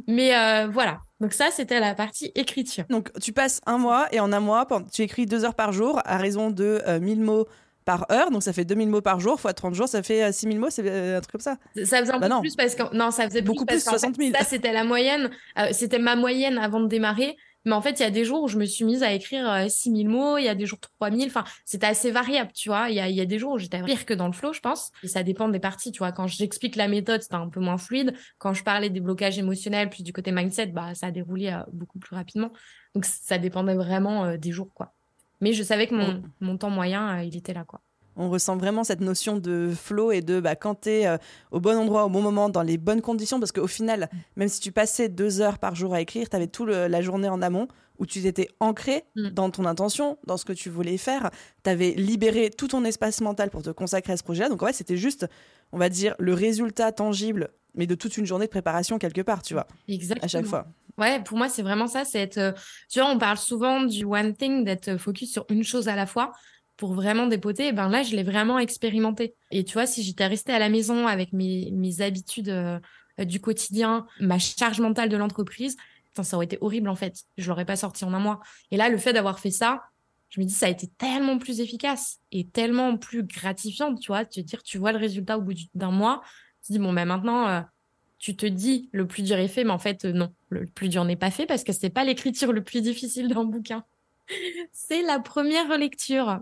Mais euh, voilà. Donc ça, c'était la partie écriture. Donc tu passes un mois et en un mois, tu écris deux heures par jour à raison de 1000 euh, mots par heure, donc ça fait 2000 mots par jour, fois 30 jours, ça fait 6000 euh, mots, c'est un truc comme ça. Ça faisait un bah peu plus parce que non, ça faisait beaucoup plus, 60 000. ça c'était la moyenne, c'était ma moyenne avant de démarrer. Mais en fait, il y a des jours où je me suis mise à écrire 6000 euh, mots, il y a des jours 3000. Enfin, c'était assez variable, tu vois. Il y a, y a des jours où j'étais pire que dans le flow, je pense. Et ça dépend des parties, tu vois. Quand j'explique la méthode, c'était un peu moins fluide. Quand je parlais des blocages émotionnels, puis du côté mindset, bah, ça a déroulé euh, beaucoup plus rapidement. Donc, ça dépendait vraiment euh, des jours, quoi. Mais je savais que mon, mm. mon temps moyen, il était là, quoi on ressent vraiment cette notion de flow et de bah, quand tu es euh, au bon endroit, au bon moment, dans les bonnes conditions. Parce qu'au final, même si tu passais deux heures par jour à écrire, tu avais toute la journée en amont où tu étais ancré mm. dans ton intention, dans ce que tu voulais faire. Tu avais libéré tout ton espace mental pour te consacrer à ce projet-là. Donc en fait, c'était juste, on va dire, le résultat tangible, mais de toute une journée de préparation quelque part, tu vois. Exactement. À chaque fois. Ouais, pour moi, c'est vraiment ça. C'est être, euh, tu vois, on parle souvent du one thing, d'être focus sur une chose à la fois pour vraiment dépoter, et ben là, je l'ai vraiment expérimenté. Et tu vois, si j'étais restée à la maison avec mes, mes habitudes euh, du quotidien, ma charge mentale de l'entreprise, ça aurait été horrible en fait. Je l'aurais pas sorti en un mois. Et là, le fait d'avoir fait ça, je me dis, ça a été tellement plus efficace et tellement plus gratifiant, tu vois, te dire, tu vois le résultat au bout d'un mois, tu te dis, bon, ben maintenant, euh, tu te dis, le plus dur est fait, mais en fait, euh, non, le plus dur n'est pas fait parce que c'est pas l'écriture le plus difficile d'un bouquin. <laughs> c'est la première lecture.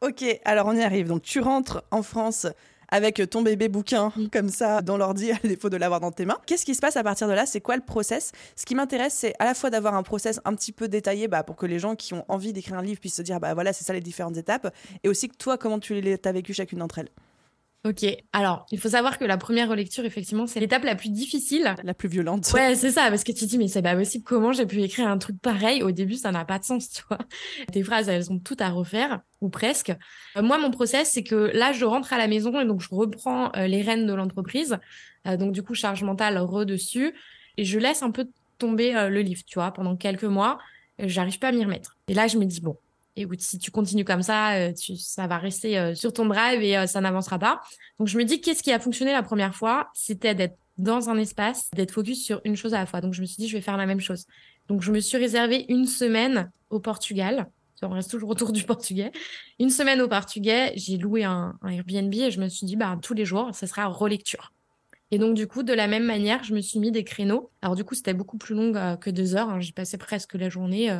Ok, alors on y arrive. Donc tu rentres en France avec ton bébé bouquin mm. comme ça dans l'ordi à défaut de l'avoir dans tes mains. Qu'est-ce qui se passe à partir de là? C'est quoi le process? Ce qui m'intéresse, c'est à la fois d'avoir un process un petit peu détaillé bah, pour que les gens qui ont envie d'écrire un livre puissent se dire bah voilà, c'est ça les différentes étapes et aussi que toi comment tu as vécu chacune d'entre elles. Ok, alors il faut savoir que la première relecture, effectivement, c'est l'étape la plus difficile. La plus violente. Ouais, c'est ça, parce que tu te dis, mais c'est pas possible, comment j'ai pu écrire un truc pareil? Au début, ça n'a pas de sens, tu vois. <laughs> Tes phrases, elles ont tout à refaire, ou presque. Euh, moi, mon process, c'est que là, je rentre à la maison et donc je reprends euh, les rênes de l'entreprise. Euh, donc, du coup, charge mentale redessus. Et je laisse un peu tomber le livre, tu vois, pendant quelques mois. J'arrive pas à m'y remettre. Et là, je me dis, bon, écoute, si tu continues comme ça, euh, ça va rester euh, sur ton drive et euh, ça n'avancera pas. Donc, je me dis, qu'est-ce qui a fonctionné la première fois? C'était d'être dans un espace, d'être focus sur une chose à la fois. Donc, je me suis dit, je vais faire la même chose. Donc, je me suis réservé une semaine au Portugal. On reste toujours autour du portugais. Une semaine au portugais, j'ai loué un, Airbnb et je me suis dit, bah, tous les jours, ça sera relecture. Et donc, du coup, de la même manière, je me suis mis des créneaux. Alors, du coup, c'était beaucoup plus long que deux heures. Hein. J'y passais presque la journée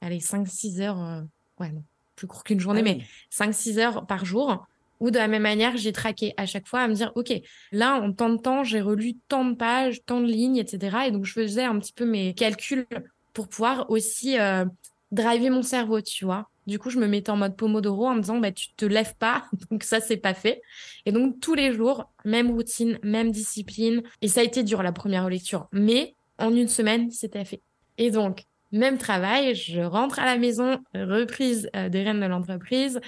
allez, 5-6 heures, euh, ouais, non, plus court qu'une journée, ah mais 5-6 heures par jour. Ou de la même manière, j'ai traqué à chaque fois à me dire, OK, là, en tant de temps, j'ai relu tant de pages, tant de lignes, etc. Et donc, je faisais un petit peu mes calculs pour pouvoir aussi euh, driver mon cerveau, tu vois. Du coup, je me mettais en mode Pomodoro en me disant, bah, tu te lèves pas, <laughs> donc ça, c'est pas fait. Et donc, tous les jours, même routine, même discipline. Et ça a été dur, la première lecture. Mais en une semaine, c'était fait. Et donc, même travail, je rentre à la maison, reprise euh, des rênes de l'entreprise.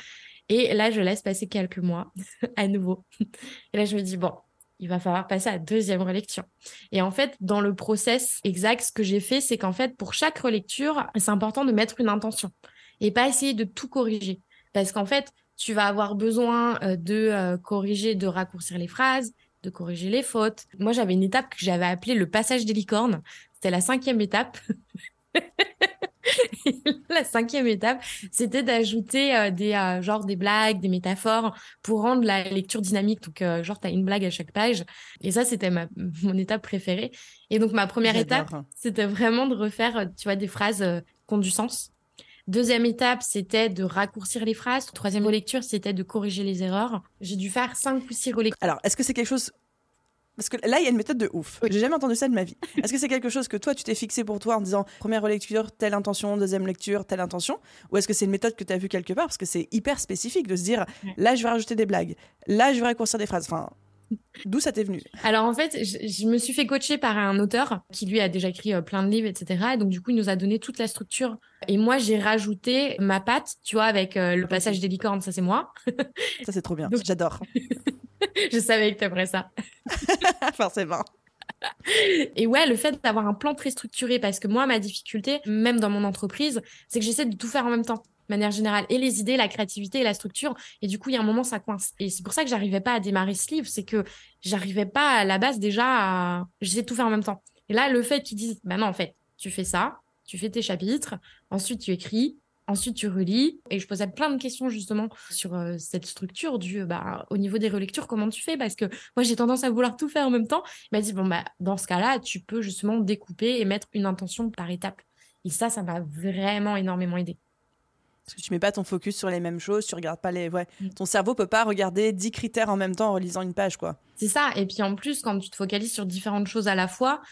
Et là, je laisse passer quelques mois <laughs> à nouveau. Et là, je me dis, bon, il va falloir passer à la deuxième relecture. Et en fait, dans le process exact, ce que j'ai fait, c'est qu'en fait, pour chaque relecture, c'est important de mettre une intention et pas essayer de tout corriger. Parce qu'en fait, tu vas avoir besoin euh, de euh, corriger, de raccourcir les phrases, de corriger les fautes. Moi, j'avais une étape que j'avais appelée le passage des licornes. C'était la cinquième étape. <laughs> <laughs> la cinquième étape, c'était d'ajouter euh, des euh, genre des blagues, des métaphores pour rendre la lecture dynamique. Donc euh, genre tu as une blague à chaque page et ça c'était ma <laughs> mon étape préférée. Et donc ma première étape, c'était vraiment de refaire tu vois des phrases qui ont du sens. Deuxième étape, c'était de raccourcir les phrases. Troisième relecture, c'était de corriger les erreurs. J'ai dû faire cinq ou six relectures. Alors, est-ce que c'est quelque chose Parce que là, il y a une méthode de ouf. J'ai jamais entendu ça de ma vie. <laughs> Est-ce que c'est quelque chose que toi, tu t'es fixé pour toi en disant première lecture, telle intention, deuxième lecture, telle intention? Ou est-ce que c'est une méthode que tu as vue quelque part? Parce que c'est hyper spécifique de se dire là, je vais rajouter des blagues, là, je vais raccourcir des phrases. Enfin, D'où ça t'est venu? Alors en fait, je, me suis fait coacher par un auteur qui lui a déjà écrit euh, plein de livres, etc. Et donc du coup, il nous a donné toute la structure. Et moi, j'ai rajouté ma patte, tu vois, avec euh, le passage des licornes, ça c'est moi. ça c'est trop bien, <laughs> j'adore. <laughs> <laughs> je savais que t'aimerais ça. <laughs> Forcément. Et ouais, le fait d'avoir un plan très structuré, parce que moi, ma difficulté, même dans mon entreprise, c'est que j'essaie de tout faire en même temps manière générale, et les idées, la créativité et la structure. Et du coup, il y a un moment, ça coince. Et c'est pour ça que j'arrivais pas à démarrer ce livre, c'est que j'arrivais pas à la base déjà à... J'essayais de tout faire en même temps. Et là, le fait qu'ils disent, bah non, en fait, tu fais ça, tu fais tes chapitres, ensuite tu écris, ensuite tu relis. Et je posais plein de questions justement sur euh, cette structure du, bah, au niveau des relectures, comment tu fais? Parce que moi, j'ai tendance à vouloir tout faire en même temps. Il m'a dit, bon, bah, dans ce cas-là, tu peux justement découper et mettre une intention par étape. Et ça, ça m'a vraiment énormément aidé. Parce que tu mets pas ton focus sur les mêmes choses, tu regardes pas les. Ouais. Mm. Ton cerveau peut pas regarder 10 critères en même temps en relisant une page, quoi. C'est ça. Et puis en plus, quand tu te focalises sur différentes choses à la fois,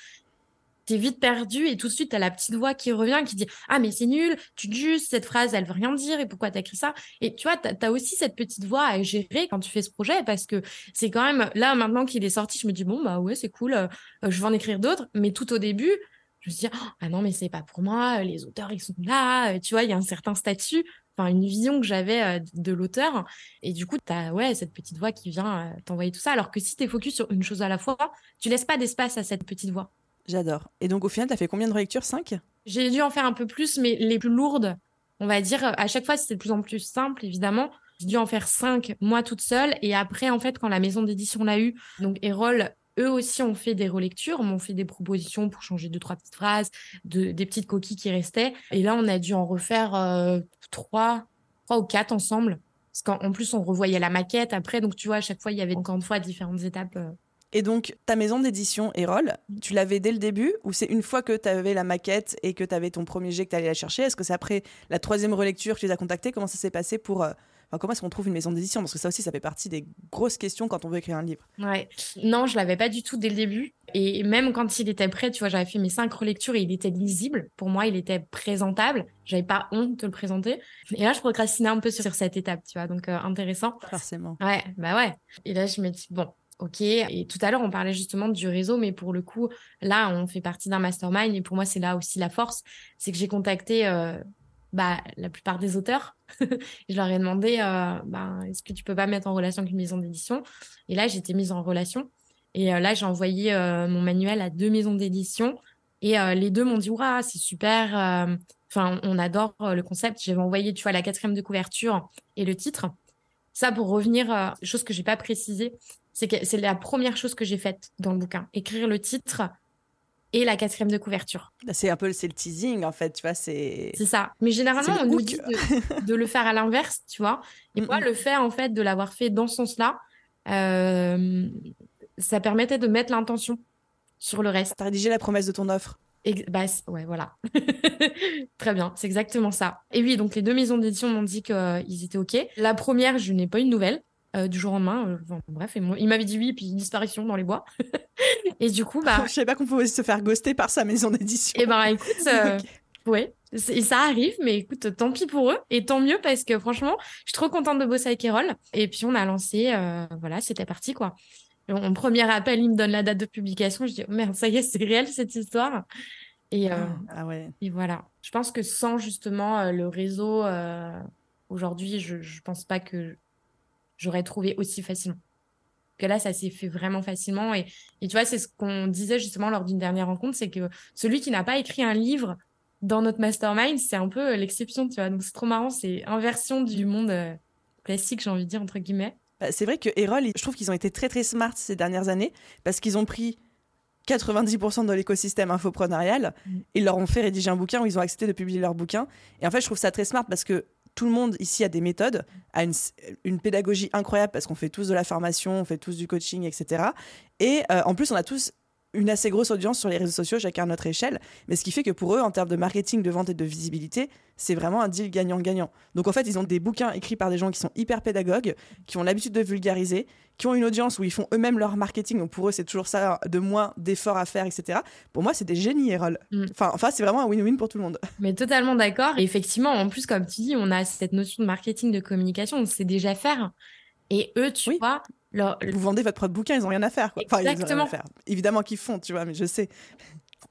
tu es vite perdu et tout de suite, tu as la petite voix qui revient qui dit Ah, mais c'est nul, tu juste cette phrase, elle veut rien dire et pourquoi tu as écrit ça? Et tu vois, tu as, aussi cette petite voix à gérer quand tu fais ce projet parce que c'est quand même là, maintenant qu'il est sorti, je me dis Bon, bah ouais, c'est cool, euh, je vais en écrire d'autres. Mais tout au début, je me suis dit, ah non, mais c'est pas pour moi, les auteurs, ils sont là, euh, tu vois, il y a un certain statut, enfin, une vision que j'avais euh, de l'auteur. Et du coup, tu as, ouais, cette petite voix qui vient t'envoyer tout ça. Alors que si tu es focus sur une chose à la fois, tu laisses pas d'espace à cette petite voix. J'adore. Et donc, au final, tu as fait combien de relectures? 5 J'ai dû en faire un peu plus, mais les plus lourdes, on va dire, à chaque fois, c'était de plus en plus simple, évidemment. J'ai dû en faire cinq, moi toute seule. Et après, en fait, quand la maison d'édition l'a eu, donc Erol eux aussi ont fait des relectures, m'ont fait des propositions pour changer deux, trois petites phrases, de, des petites coquilles qui restaient. Et là, on a dû en refaire euh, trois, trois ou quatre ensemble. Parce qu'en plus, on revoyait la maquette après. Donc, tu vois, à chaque fois, il y avait encore une fois différentes étapes. Euh. Et donc, ta maison d'édition Erol, tu l'avais dès le début ou c'est une fois que tu avais la maquette et que tu avais ton premier jet que tu allais la chercher? Est-ce que c'est après la troisième relecture que tu les as contactés? Comment ça s'est passé pour, euh, comment est-ce qu'on trouve une maison d'édition? Parce que ça aussi, ça fait partie des grosses questions quand on veut écrire un livre. Ouais. Non, je l'avais pas du tout dès le début. Et même quand il était prêt, tu vois, j'avais fait mes cinq relectures et il était lisible. Pour moi, il était présentable. J'avais pas honte de le présenter. Et là, je procrastinais un peu sur cette étape, tu vois. Donc, euh, intéressant. Forcément. Ouais, bah ouais. Et là, je me dis, bon, Ok, et tout à l'heure, on parlait justement du réseau, mais pour le coup, là, on fait partie d'un mastermind, et pour moi, c'est là aussi la force, c'est que j'ai contacté euh, bah, la plupart des auteurs. <laughs> je leur ai demandé, euh, bah, est-ce que tu peux pas mettre en relation avec une maison d'édition? Et là, j'étais mise en relation. Et euh, là, j'ai envoyé euh, mon manuel à deux maisons d'édition. Et les deux m'ont dit, waouh, c'est super. Enfin, on adore le concept. J'avais envoyé, tu vois, la quatrième de couverture et le titre. Ça, pour revenir, chose que j'ai pas précisé, c'est que c'est la première chose que j'ai faite dans le bouquin. Écrire le titre, et la quatrième de couverture. Bah, c'est un peu c'est le teasing en fait, tu vois, c'est C'est ça. Mais généralement on nous dit de, le faire à l'inverse, tu vois. Et moi le fait en fait de l'avoir fait dans ce sens-là, euh, ça permettait de mettre l'intention sur le reste. T'as rédigé la promesse de ton offre. Et, bah, ouais, voilà. <laughs> Très bien, c'est exactement ça. Et oui, donc les deux maisons d'édition m'ont dit qu'ils étaient OK. La première, je n'ai pas eu de nouvelles. Euh, du jour au lendemain. Euh, bref, et il m'avait dit oui, puis disparition dans les bois. <laughs> et du coup, bah. <laughs> Je savais pas qu'on pouvait se faire ghoster par sa maison d'édition. Et eh ben, écoute, <laughs> euh, ouais, et ça arrive, mais écoute, tant pis pour eux, et tant mieux parce que franchement, je suis trop contente de bosser avec Erol. Et puis, on a lancé, voilà, c'était parti, quoi. Mon premier appel, il me donne la date de publication. Je dis, oh, merde, ça y est, c'est réel cette histoire. Et, ah, ah, ouais. et voilà. Je pense que sans justement le réseau, aujourd'hui, je, je pense pas que j'aurais trouvé aussi facilement. Que là, ça s'est fait vraiment facilement. Et, et tu vois, c'est ce qu'on disait justement lors d'une dernière rencontre, c'est que celui qui n'a pas écrit un livre dans notre mastermind, c'est un peu l'exception, tu vois. Donc c'est trop marrant, c'est inversion du monde euh, classique, j'ai envie de dire, entre guillemets. Bah, c'est vrai que Erol, je trouve qu'ils ont été très très smart ces dernières années parce qu'ils ont pris 90% de l'écosystème infopreneurial, mm. ils leur ont fait rédiger un bouquin où ils ont accepté de publier leur bouquin. Et en fait, je trouve ça très smart parce que tout le monde ici a des méthodes, a une, pédagogie incroyable parce qu'on fait tous de la formation, on fait tous du coaching, etc. Et euh, en plus, on a tous une assez grosse audience sur les réseaux sociaux, chacun à notre échelle. Mais ce qui fait que pour eux, en termes de marketing, de vente et de visibilité, c'est vraiment un deal gagnant-gagnant. Donc en fait, ils ont des bouquins écrits par des gens qui sont hyper pédagogues, qui ont l'habitude de vulgariser, qui ont une audience où ils font eux-mêmes leur marketing. Donc pour eux, c'est toujours ça de moins d'efforts à faire, etc. Pour moi, c'est des génies, Erol. Mm. Enfin, enfin c'est vraiment un win-win pour tout le monde. Mais totalement d'accord. Et effectivement, en plus, comme tu dis, on a cette notion de marketing, de communication, on sait déjà faire. Et eux, tu vois, vous vendez votre propre bouquin, ils n'ont rien à faire. Quoi. Enfin, Exactement. Ils ont rien à faire. Évidemment qu'ils font, tu vois, mais je sais.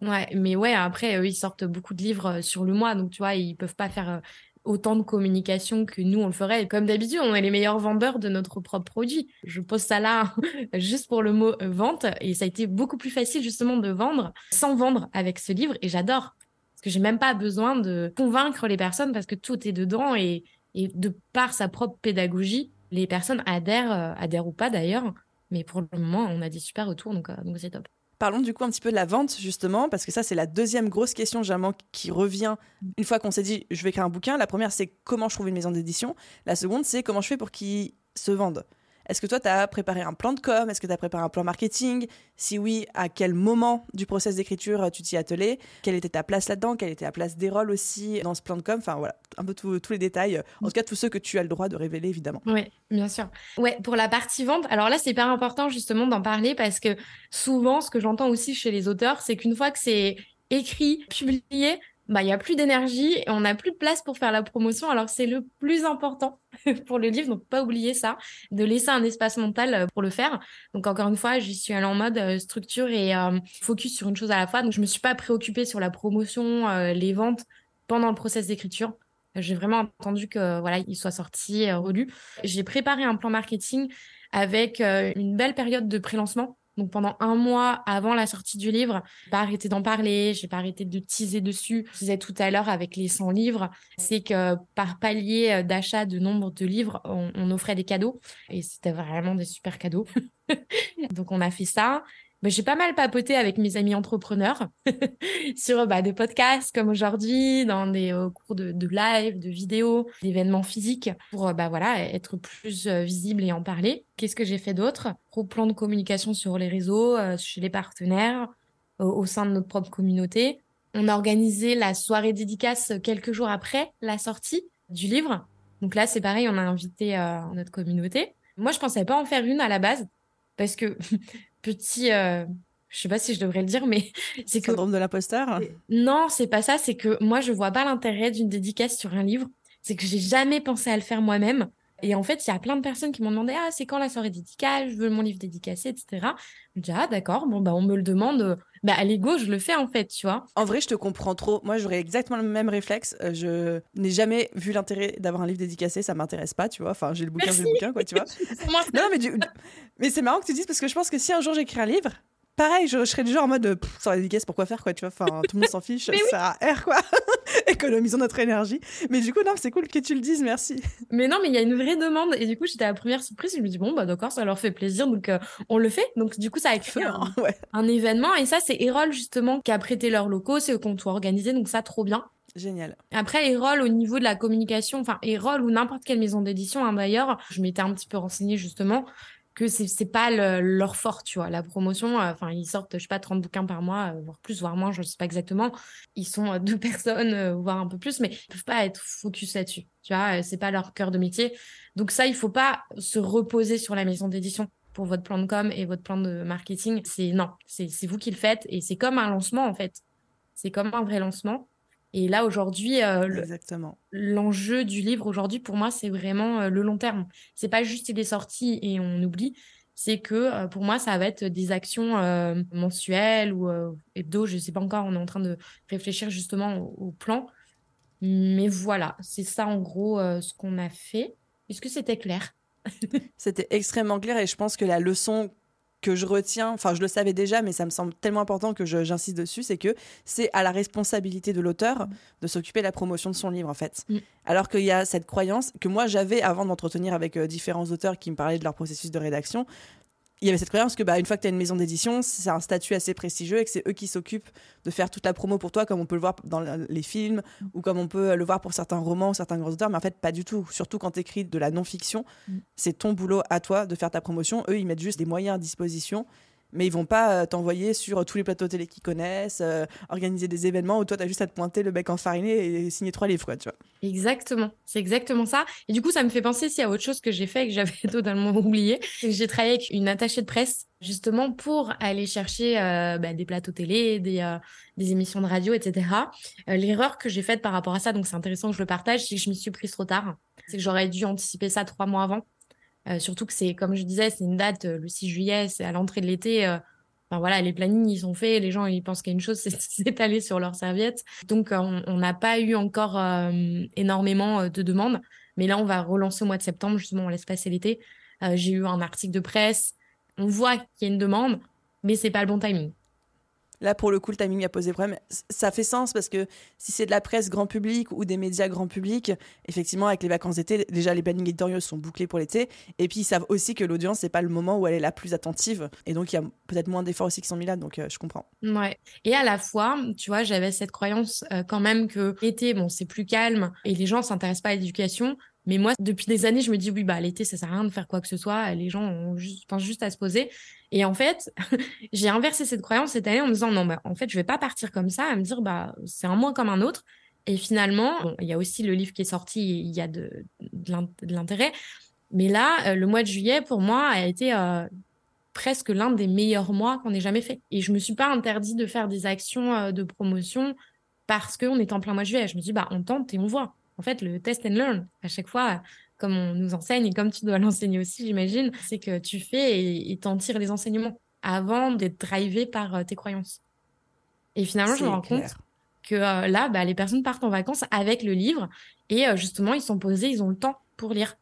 Ouais, mais ouais, après, eux, ils sortent beaucoup de livres euh, sur le mois, donc tu vois, ils peuvent pas faire euh, autant de communication que nous, on le ferait. Et comme d'habitude, on est les meilleurs vendeurs de notre propre produit. Je pose ça là <laughs> juste pour le mot euh, vente, et ça a été beaucoup plus facile justement de vendre sans vendre avec ce livre, et j'adore. Parce que j'ai même pas besoin de convaincre les personnes parce que tout est dedans et, et de par sa propre pédagogie, les personnes adhèrent, euh, adhèrent ou pas d'ailleurs. Mais pour le moment, on a des super retours, donc euh, donc c'est top. Parlons du coup un petit peu de la vente, justement, parce que ça, c'est la deuxième grosse question, généralement, qui revient une fois qu'on s'est dit, je vais écrire un bouquin. La première, c'est comment je trouve une maison d'édition. La seconde, c'est comment je fais pour qu'il se vende. Est-ce que toi, tu as préparé un plan de com? Est-ce que tu as préparé un plan marketing? Si oui, à quel moment du process d'écriture euh, tu t'y attelais Quelle était ta place là-dedans? Quelle était la place des rôles aussi dans ce plan de com? Enfin voilà, un peu tous les détails. En tout cas, tous ceux que tu as le droit de révéler, évidemment. Oui, bien sûr. Ouais, pour la partie vente, alors là, c'est hyper important justement d'en parler parce que souvent, ce que j'entends aussi chez les auteurs, c'est qu'une fois que c'est écrit, publié, bah, il n'y a plus d'énergie et on n'a plus de place pour faire la promotion. Alors, c'est le plus important <laughs> pour le livre. Donc, pas oublier ça, de laisser un espace mental euh, pour le faire. Donc, encore une fois, j'y suis allée en mode euh, structure et euh, focus sur une chose à la fois. Donc, je me suis pas préoccupée sur la promotion, les ventes pendant le process d'écriture. J'ai vraiment entendu que voilà, il soit sorti, relu. J'ai préparé un plan marketing avec une belle période de pré-lancement donc pendant un mois avant la sortie du livre, j'ai pas arrêté d'en parler, j'ai pas arrêté de teaser dessus. Je disais tout à l'heure avec les 100 livres, c'est que par palier d'achat de nombre de livres, on, on offrait des cadeaux et c'était vraiment des super cadeaux. <laughs> Donc on a fait ça j'ai pas mal papoté avec mes amis entrepreneurs <laughs> sur bah, des podcasts comme aujourd'hui, dans des euh, cours de, live, de vidéos, d'événements physiques pour euh, bah, voilà, être plus euh, visible et en parler. Qu'est-ce que j'ai fait d'autre? Gros plan de communication sur les réseaux, chez les partenaires, au sein de notre propre communauté. On a organisé la soirée dédicace quelques jours après la sortie du livre. Donc là, c'est pareil, on a invité notre communauté. Moi, je pensais pas en faire une à la base parce que <laughs> petit. Euh, je sais pas si je devrais le dire, mais <laughs> c'est que. Syndrome de l'imposteur Non, c'est pas ça. C'est que moi, je vois pas l'intérêt d'une dédicace sur un livre. C'est que j'ai jamais pensé à le faire moi-même. Et en fait, il y a plein de personnes qui m'ont demandé Ah, c'est quand la soirée dédicace Je veux mon livre dédicacé, etc. Je dis Ah, d'accord, bon, bah, on me le demande. Bah, à l'ego, je le fais en fait, tu vois. En vrai, je te comprends trop. Moi, j'aurais exactement le même réflexe. Euh, je n'ai jamais vu l'intérêt d'avoir un livre dédicacé, ça m'intéresse pas, tu vois. Enfin, j'ai le bouquin, j'ai le bouquin, quoi, tu vois. <laughs> non, mais, mais c'est marrant que tu dises parce que je pense que si un jour j'écris un livre, pareil, je, serais du genre en mode sans la dédicace, pourquoi faire quoi, tu vois Enfin, tout le monde s'en fiche, <laughs> ça sert à R quoi. <laughs> Économisons notre énergie. Mais du coup, non, c'est cool que tu le dises, merci. <laughs> Mais non, mais il y a une vraie demande et du coup, j'étais à la première surprise. Je me dis bon, bah d'accord, ça leur fait plaisir, donc euh, on le fait. Donc du coup, ça a créé un, un, événement et ça, c'est Erol justement qui a prêté leurs locaux, c'est eux qui ont tout organisé, donc ça, trop bien. Génial. Après, Erol, au niveau de la communication, enfin, Erol ou n'importe quelle maison d'édition, hein, d'ailleurs, je m'étais un petit peu renseignée justement que c'est c'est pas leur fort, tu vois. La promotion, euh, enfin, ils sortent, je sais pas, 30 bouquins par mois, euh, voire plus, voire moins, je sais pas exactement. Ils sont euh, <laughs> deux personnes, voire un peu plus, mais ils peuvent pas être focus là-dessus. Tu vois, c'est pas leur cœur de métier. Donc ça, il faut pas se reposer sur la maison d'édition pour votre plan de com et votre plan de marketing. C'est non, c'est vous qui le faites et c'est comme un lancement en fait. C'est comme un vrai lancement. Et là, aujourd'hui, euh, l'enjeu du livre, aujourd'hui, pour moi, c'est vraiment euh, le long terme. C'est pas juste il est sorti et on oublie. C'est que euh, pour moi, ça va être des actions mensuelles ou hebdo, je sais pas encore. On est en train de réfléchir justement au, plan. Mais voilà, c'est ça en gros ce qu'on a fait. Est-ce que c'était clair? C'était extrêmement clair et je pense que la leçon que je retiens, enfin je le savais déjà, mais ça me semble tellement important que j'insiste dessus, c'est que c'est à la responsabilité de l'auteur mm. de s'occuper de la promotion de son livre en fait. Mm. Alors qu'il y a cette croyance que moi j'avais avant d'entretenir avec euh, différents auteurs qui me parlaient de leur processus de rédaction, il y avait cette croyance que bah, une fois que tu as une maison d'édition, c'est un statut assez prestigieux et que c'est eux qui s'occupent de faire toute la promo pour toi, comme on peut le voir dans les films ou comme on peut le voir pour certains romans ou certains grands auteurs. Mais en fait, pas du tout. Surtout quand tu écris de la non-fiction, mm. c'est ton boulot à toi de faire ta promotion. Eux, ils mettent juste des moyens à disposition mais ils vont pas euh, t'envoyer sur tous les plateaux télé qu'ils connaissent, euh, organiser des événements où toi, tu as juste à te pointer le bec enfariné et signer trois livres, quoi, tu vois. Exactement, c'est exactement ça. Et du coup, ça me fait penser aussi à autre chose que j'ai fait et que j'avais <laughs> totalement oublié. J'ai travaillé avec une attachée de presse, justement, pour aller chercher euh, bah, des plateaux télé, des, des émissions de radio, etc. L'erreur que j'ai faite par rapport à ça, donc c'est intéressant que je le partage, c'est que je m'y suis prise trop tard. C'est que j'aurais dû anticiper ça trois mois avant. Euh, surtout que c'est, comme je disais, c'est une date, euh, le 6 juillet, c'est à l'entrée de l'été. Euh, voilà, les plannings ils sont faits, les gens ils pensent qu'il y a une chose, <laughs> c'est s'étaler sur leur serviette. Donc on n'a pas eu encore énormément de demandes, mais là on va relancer au mois de septembre justement, on laisse passer l'été. J'ai eu un article de presse, on voit qu'il y a une demande, mais c'est pas le bon timing. Là, pour le coup, le timing a posé problème. Ça fait sens parce que si c'est de la presse grand public ou des médias grand public, effectivement, avec les vacances d'été, déjà les plannings éditoriaux sont bouclés pour l'été. Et puis, ils savent aussi que l'audience, c'est pas le moment où elle est la plus attentive. Et donc, il y a peut-être moins d'efforts aussi qui sont mis là. Donc, euh, je comprends. Ouais. Et à la fois, tu vois, j'avais cette croyance euh, quand même que l'été, bon, c'est plus calme et les gens s'intéressent pas à l'éducation. Mais moi, depuis des années, je me dis, oui, bah, l'été, ça sert à rien de faire quoi que ce soit. Les gens ont juste, pensent juste à se poser. Et en fait, <laughs> j'ai inversé cette croyance cette année en me disant, non, bah, en fait, je vais pas partir comme ça, à me dire, bah, c'est un mois comme un autre. Et finalement, il y a aussi le livre qui est sorti, il y a de, de l'intérêt. Mais là, euh, le mois de juillet, pour moi, a été euh, presque l'un des meilleurs mois qu'on ait jamais fait. Et je me suis pas interdit de faire des actions euh, de promotion parce qu'on est en plein mois de juillet. Je me dis, bah, on tente et on voit en fait, le test and learn, à chaque fois, comme on nous enseigne et comme tu dois <laughs> l'enseigner aussi, j'imagine, c'est que tu fais et t'en tires les enseignements avant d'être drivé par euh, tes croyances. Et finalement, je me rends compte que euh, là, bah, les personnes partent en vacances avec le livre et euh, justement, ils sont posés, ils ont le temps pour lire.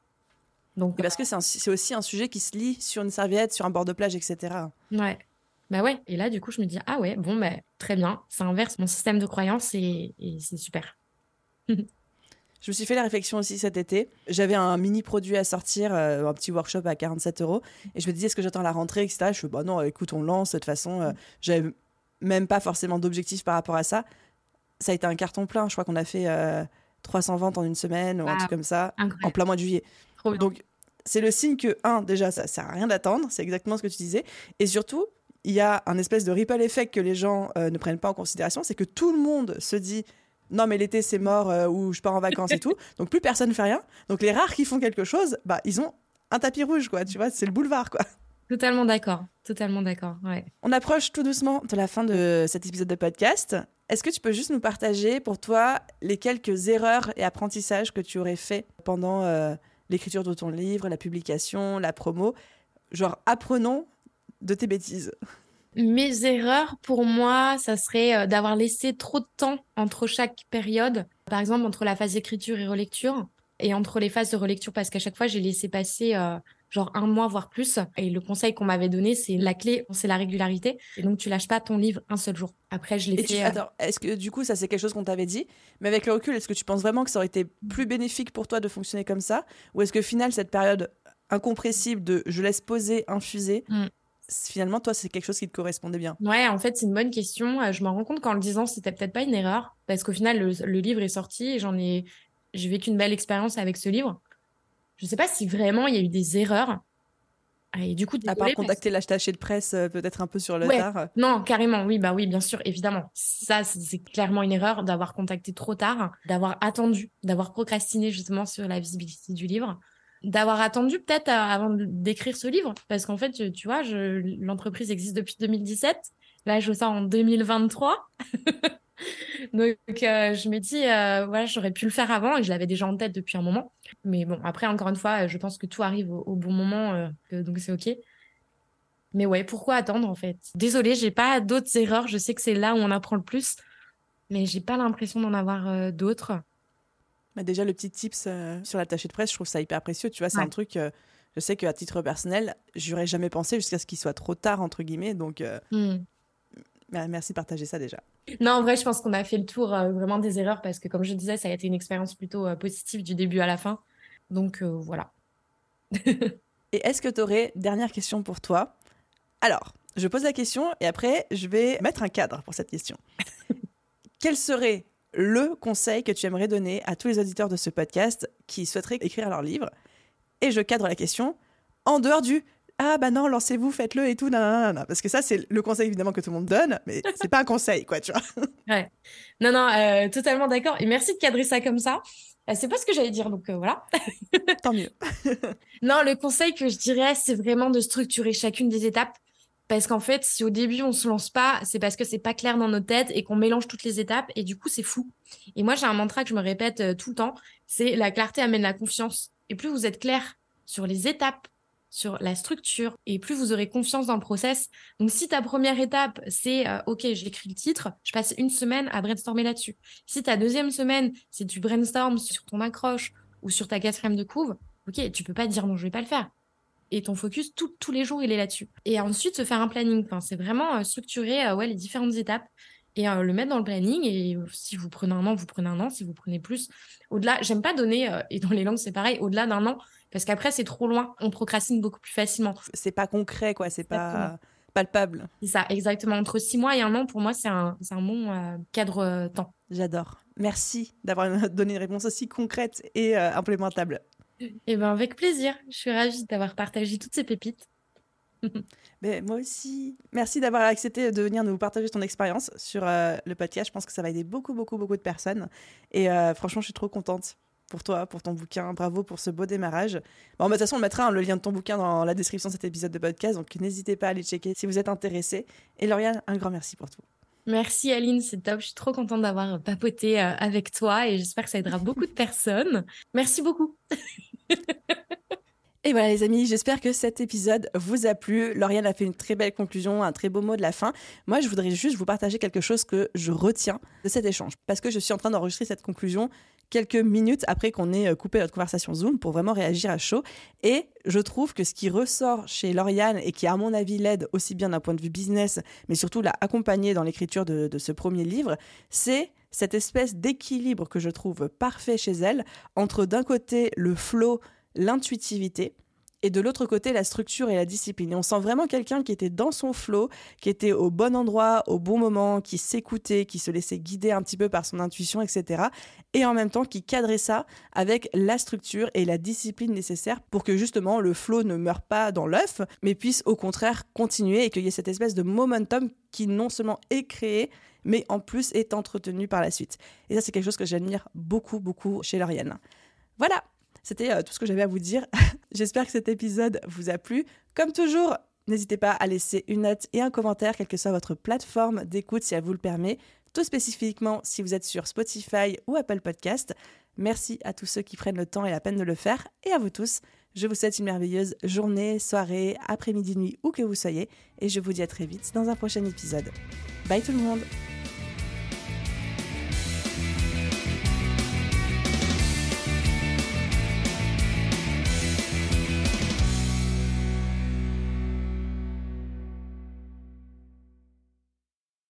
Donc, parce que c'est aussi un sujet qui se lit sur une serviette, sur un bord de plage, etc. Ouais. Bah ouais. Et là, du coup, je me dis, ah ouais, bon, bah, très bien, ça inverse mon système de croyances et, et c'est super. <laughs> Je me suis fait la réflexion aussi cet été. J'avais un mini produit à sortir, euh, un petit workshop à 47 euros. Et je me disais, est-ce que j'attends la rentrée, etc. Je fais, bah non, écoute, on lance. De toute façon, euh, j'avais même pas forcément d'objectif par rapport à ça. Ça a été un carton plein. Je crois qu'on a fait 300 euh, ventes en une semaine ou un truc comme ça, en plein mois de juillet. Donc, c'est le signe que, un, déjà, ça sert à rien d'attendre. C'est exactement ce que tu disais. Et surtout, il y a un espèce de ripple effect que les gens ne prennent pas en considération. C'est que tout le monde se dit non mais l'été c'est mort euh, ou je pars en vacances et tout. Donc plus personne ne fait rien. Donc les rares qui font quelque chose, bah ils ont un tapis rouge quoi, tu vois, c'est le boulevard quoi. Totalement d'accord, totalement d'accord, ouais. On approche tout doucement de la fin de cet épisode de podcast. Est-ce que tu peux juste nous partager pour toi les quelques erreurs et apprentissages que tu aurais fait pendant euh, l'écriture de ton livre, la publication, la promo? Genre apprenons de tes bêtises. Mes erreurs, pour moi, ça serait euh, d'avoir laissé trop de temps entre chaque période. Par exemple, entre la phase d'écriture et relecture, et entre les phases de relecture, parce qu'à chaque fois, j'ai laissé passer euh, genre un mois, voire plus. Et le conseil qu'on m'avait donné, c'est la clé, c'est la régularité. Et donc, tu lâches pas ton livre un seul jour. Après, je l'ai fait. Euh, attends, est-ce que du coup, ça, c'est quelque chose qu'on t'avait dit? Mais avec le recul, est-ce que tu penses vraiment que ça aurait été plus bénéfique pour toi de fonctionner comme ça? Ou est-ce que, final, cette période incompressible de je laisse poser, infuser, mm finalement, toi, c'est quelque chose qui te correspondait bien Ouais, en fait, c'est une bonne question. Euh, je me rends compte qu'en le disant, c'était peut-être pas une erreur, parce qu'au final, le, livre est sorti et j'en ai, j'ai vécu une belle expérience avec ce livre. Je sais pas si vraiment il y a eu des erreurs. Et du coup, à part contacter l'acheteur de presse, euh, peut-être un peu sur le tard. Non, carrément, oui, bah oui, bien sûr, évidemment. Ça, c'est clairement une erreur d'avoir contacté trop tard, d'avoir attendu, d'avoir procrastiné justement sur la visibilité du livre d'avoir attendu peut-être avant d'écrire ce livre. Parce qu'en fait tu vois l'entreprise existe depuis 2017 là je ça en 2023 <laughs> donc euh, je me dis euh, voilà j'aurais pu le faire avant et je l'avais déjà en tête depuis un moment. Mais bon après encore une fois je pense que tout arrive au, bon moment euh, donc c'est ok. Mais ouais pourquoi attendre en fait? Désolée j'ai pas d'autres erreurs. Je sais que c'est là où on apprend le plus. Mais j'ai pas l'impression d'en avoir d'autres mais déjà, le petit tips euh, sur l'attaché de presse, je trouve ça hyper précieux. Tu vois, c'est un truc, euh, je sais qu'à titre personnel, j'aurais jamais pensé jusqu'à ce qu'il soit trop tard, entre guillemets. Donc, euh, hmm. merci de partager ça déjà. Non, en vrai, je pense qu'on a fait le tour vraiment des erreurs parce que, comme je disais, ça a été une expérience plutôt positive du début à la fin. Donc, voilà. <laughs> et est-ce que tu aurais, dernière question pour toi? Alors, je pose la question et après, je vais mettre un cadre pour cette question. <laughs> Quel serait le conseil que tu aimerais donner à tous les auditeurs de ce podcast qui souhaiteraient écrire leur livre. Et je cadre la question en dehors du ah bah non, lancez-vous, faites-le et tout, parce que ça c'est le conseil évidemment que tout le monde donne, mais <laughs> c'est pas un conseil quoi, tu vois. ouais. Non non, euh, totalement d'accord. Et merci de cadrer ça comme ça. Euh, c'est pas ce que j'allais dire, donc euh, voilà. Tant mieux. <laughs> non, le conseil que je dirais, c'est vraiment de structurer chacune des étapes. Parce qu'en fait, si au début on se lance pas, c'est parce que c'est pas clair dans nos têtes et qu'on mélange toutes les étapes et du coup c'est fou. Et moi j'ai un mantra que je me répète tout le temps, c'est la clarté amène la confiance. Et plus vous êtes clair sur les étapes, sur la structure et plus vous aurez confiance dans le process. Donc si ta première étape c'est euh, OK, j'écris le titre, je passe une semaine à brainstormer là-dessus. Si ta deuxième semaine, c'est du brainstorm sur ton accroche ou sur ta quatrième de couve, OK, tu peux pas dire non, je vais pas le faire. Et ton focus tous les jours, il est là-dessus. Et ensuite, se faire un planning. Enfin, c'est vraiment euh, structurer euh, ouais, les différentes étapes et le mettre dans le planning. Et si vous prenez un an, vous prenez un an. Si vous prenez plus, au-delà, j'aime pas donner, et dans les langues, c'est pareil, au-delà d'un an, parce qu'après, c'est trop loin. On procrastine beaucoup plus facilement. C'est pas concret, quoi. C'est pas palpable. C'est ça, exactement. Entre six mois et un an, pour moi, c'est un, un, bon euh, cadre-temps. Euh, J'adore. Merci d'avoir <laughs> donné une réponse aussi concrète et euh, implémentable. Eh ben, avec plaisir. Je suis ravie d'avoir partagé toutes ces pépites. <laughs> Mais moi aussi. Merci d'avoir accepté de venir nous partager ton expérience sur le podcast. Je pense que ça va aider beaucoup, beaucoup, beaucoup de personnes. Et franchement, je suis trop contente pour toi, pour ton bouquin. Bravo pour ce beau démarrage. Bon, bah, de toute façon, on mettra hein, le lien de ton bouquin dans la description de cet épisode de podcast, donc n'hésitez pas à aller checker si vous êtes intéressé. Et Lauriane, un grand merci pour tout. Merci Aline, c'est top. Je suis trop contente d'avoir papoté euh, avec toi et j'espère que ça aidera beaucoup de personnes. Merci beaucoup. <laughs> Et voilà les amis, j'espère que cet épisode vous a plu. Lauriane a fait une très belle conclusion, un très beau mot de la fin. Moi, je voudrais juste vous partager quelque chose que je retiens de cet échange. Parce que je suis en train d'enregistrer cette conclusion quelques minutes après qu'on ait euh, coupé notre conversation Zoom pour vraiment réagir à chaud. Et je trouve que ce qui ressort chez Lauriane et qui, à mon avis, l'aide aussi bien d'un point de vue business, mais surtout l'a accompagné dans l'écriture de, de ce premier livre, c'est cette espèce d'équilibre que je trouve parfait chez elle entre d'un côté le flow, l'intuitivité, et de l'autre côté la structure et la discipline. Et on sent vraiment quelqu'un qui était dans son flow, qui était au bon endroit, au bon moment, qui s'écoutait, qui se laissait guider un petit peu par son intuition, etc. Et en même temps qui cadrait ça avec la structure et la discipline nécessaire pour que justement le flow ne meure pas dans l'œuf, mais puisse au contraire continuer et qu'il y ait cette espèce de momentum qui non seulement est créé, mais en plus est entretenu par la suite. Et ça, c'est quelque chose que j'admire beaucoup, beaucoup chez Lauriane. Voilà, c'était euh, tout ce que j'avais à vous dire. <laughs> J'espère que cet épisode vous a plu. Comme toujours, n'hésitez pas à laisser une note et un commentaire, quelle que soit votre plateforme d'écoute si elle vous le permet. Tout spécifiquement si vous êtes sur Spotify ou Apple Podcast. Merci à tous ceux qui prennent le temps et la peine de le faire. Et à vous tous, je vous souhaite une merveilleuse journée, soirée, après-midi, nuit, où que vous soyez. Et je vous dis à très vite dans un prochain épisode. Bye tout le monde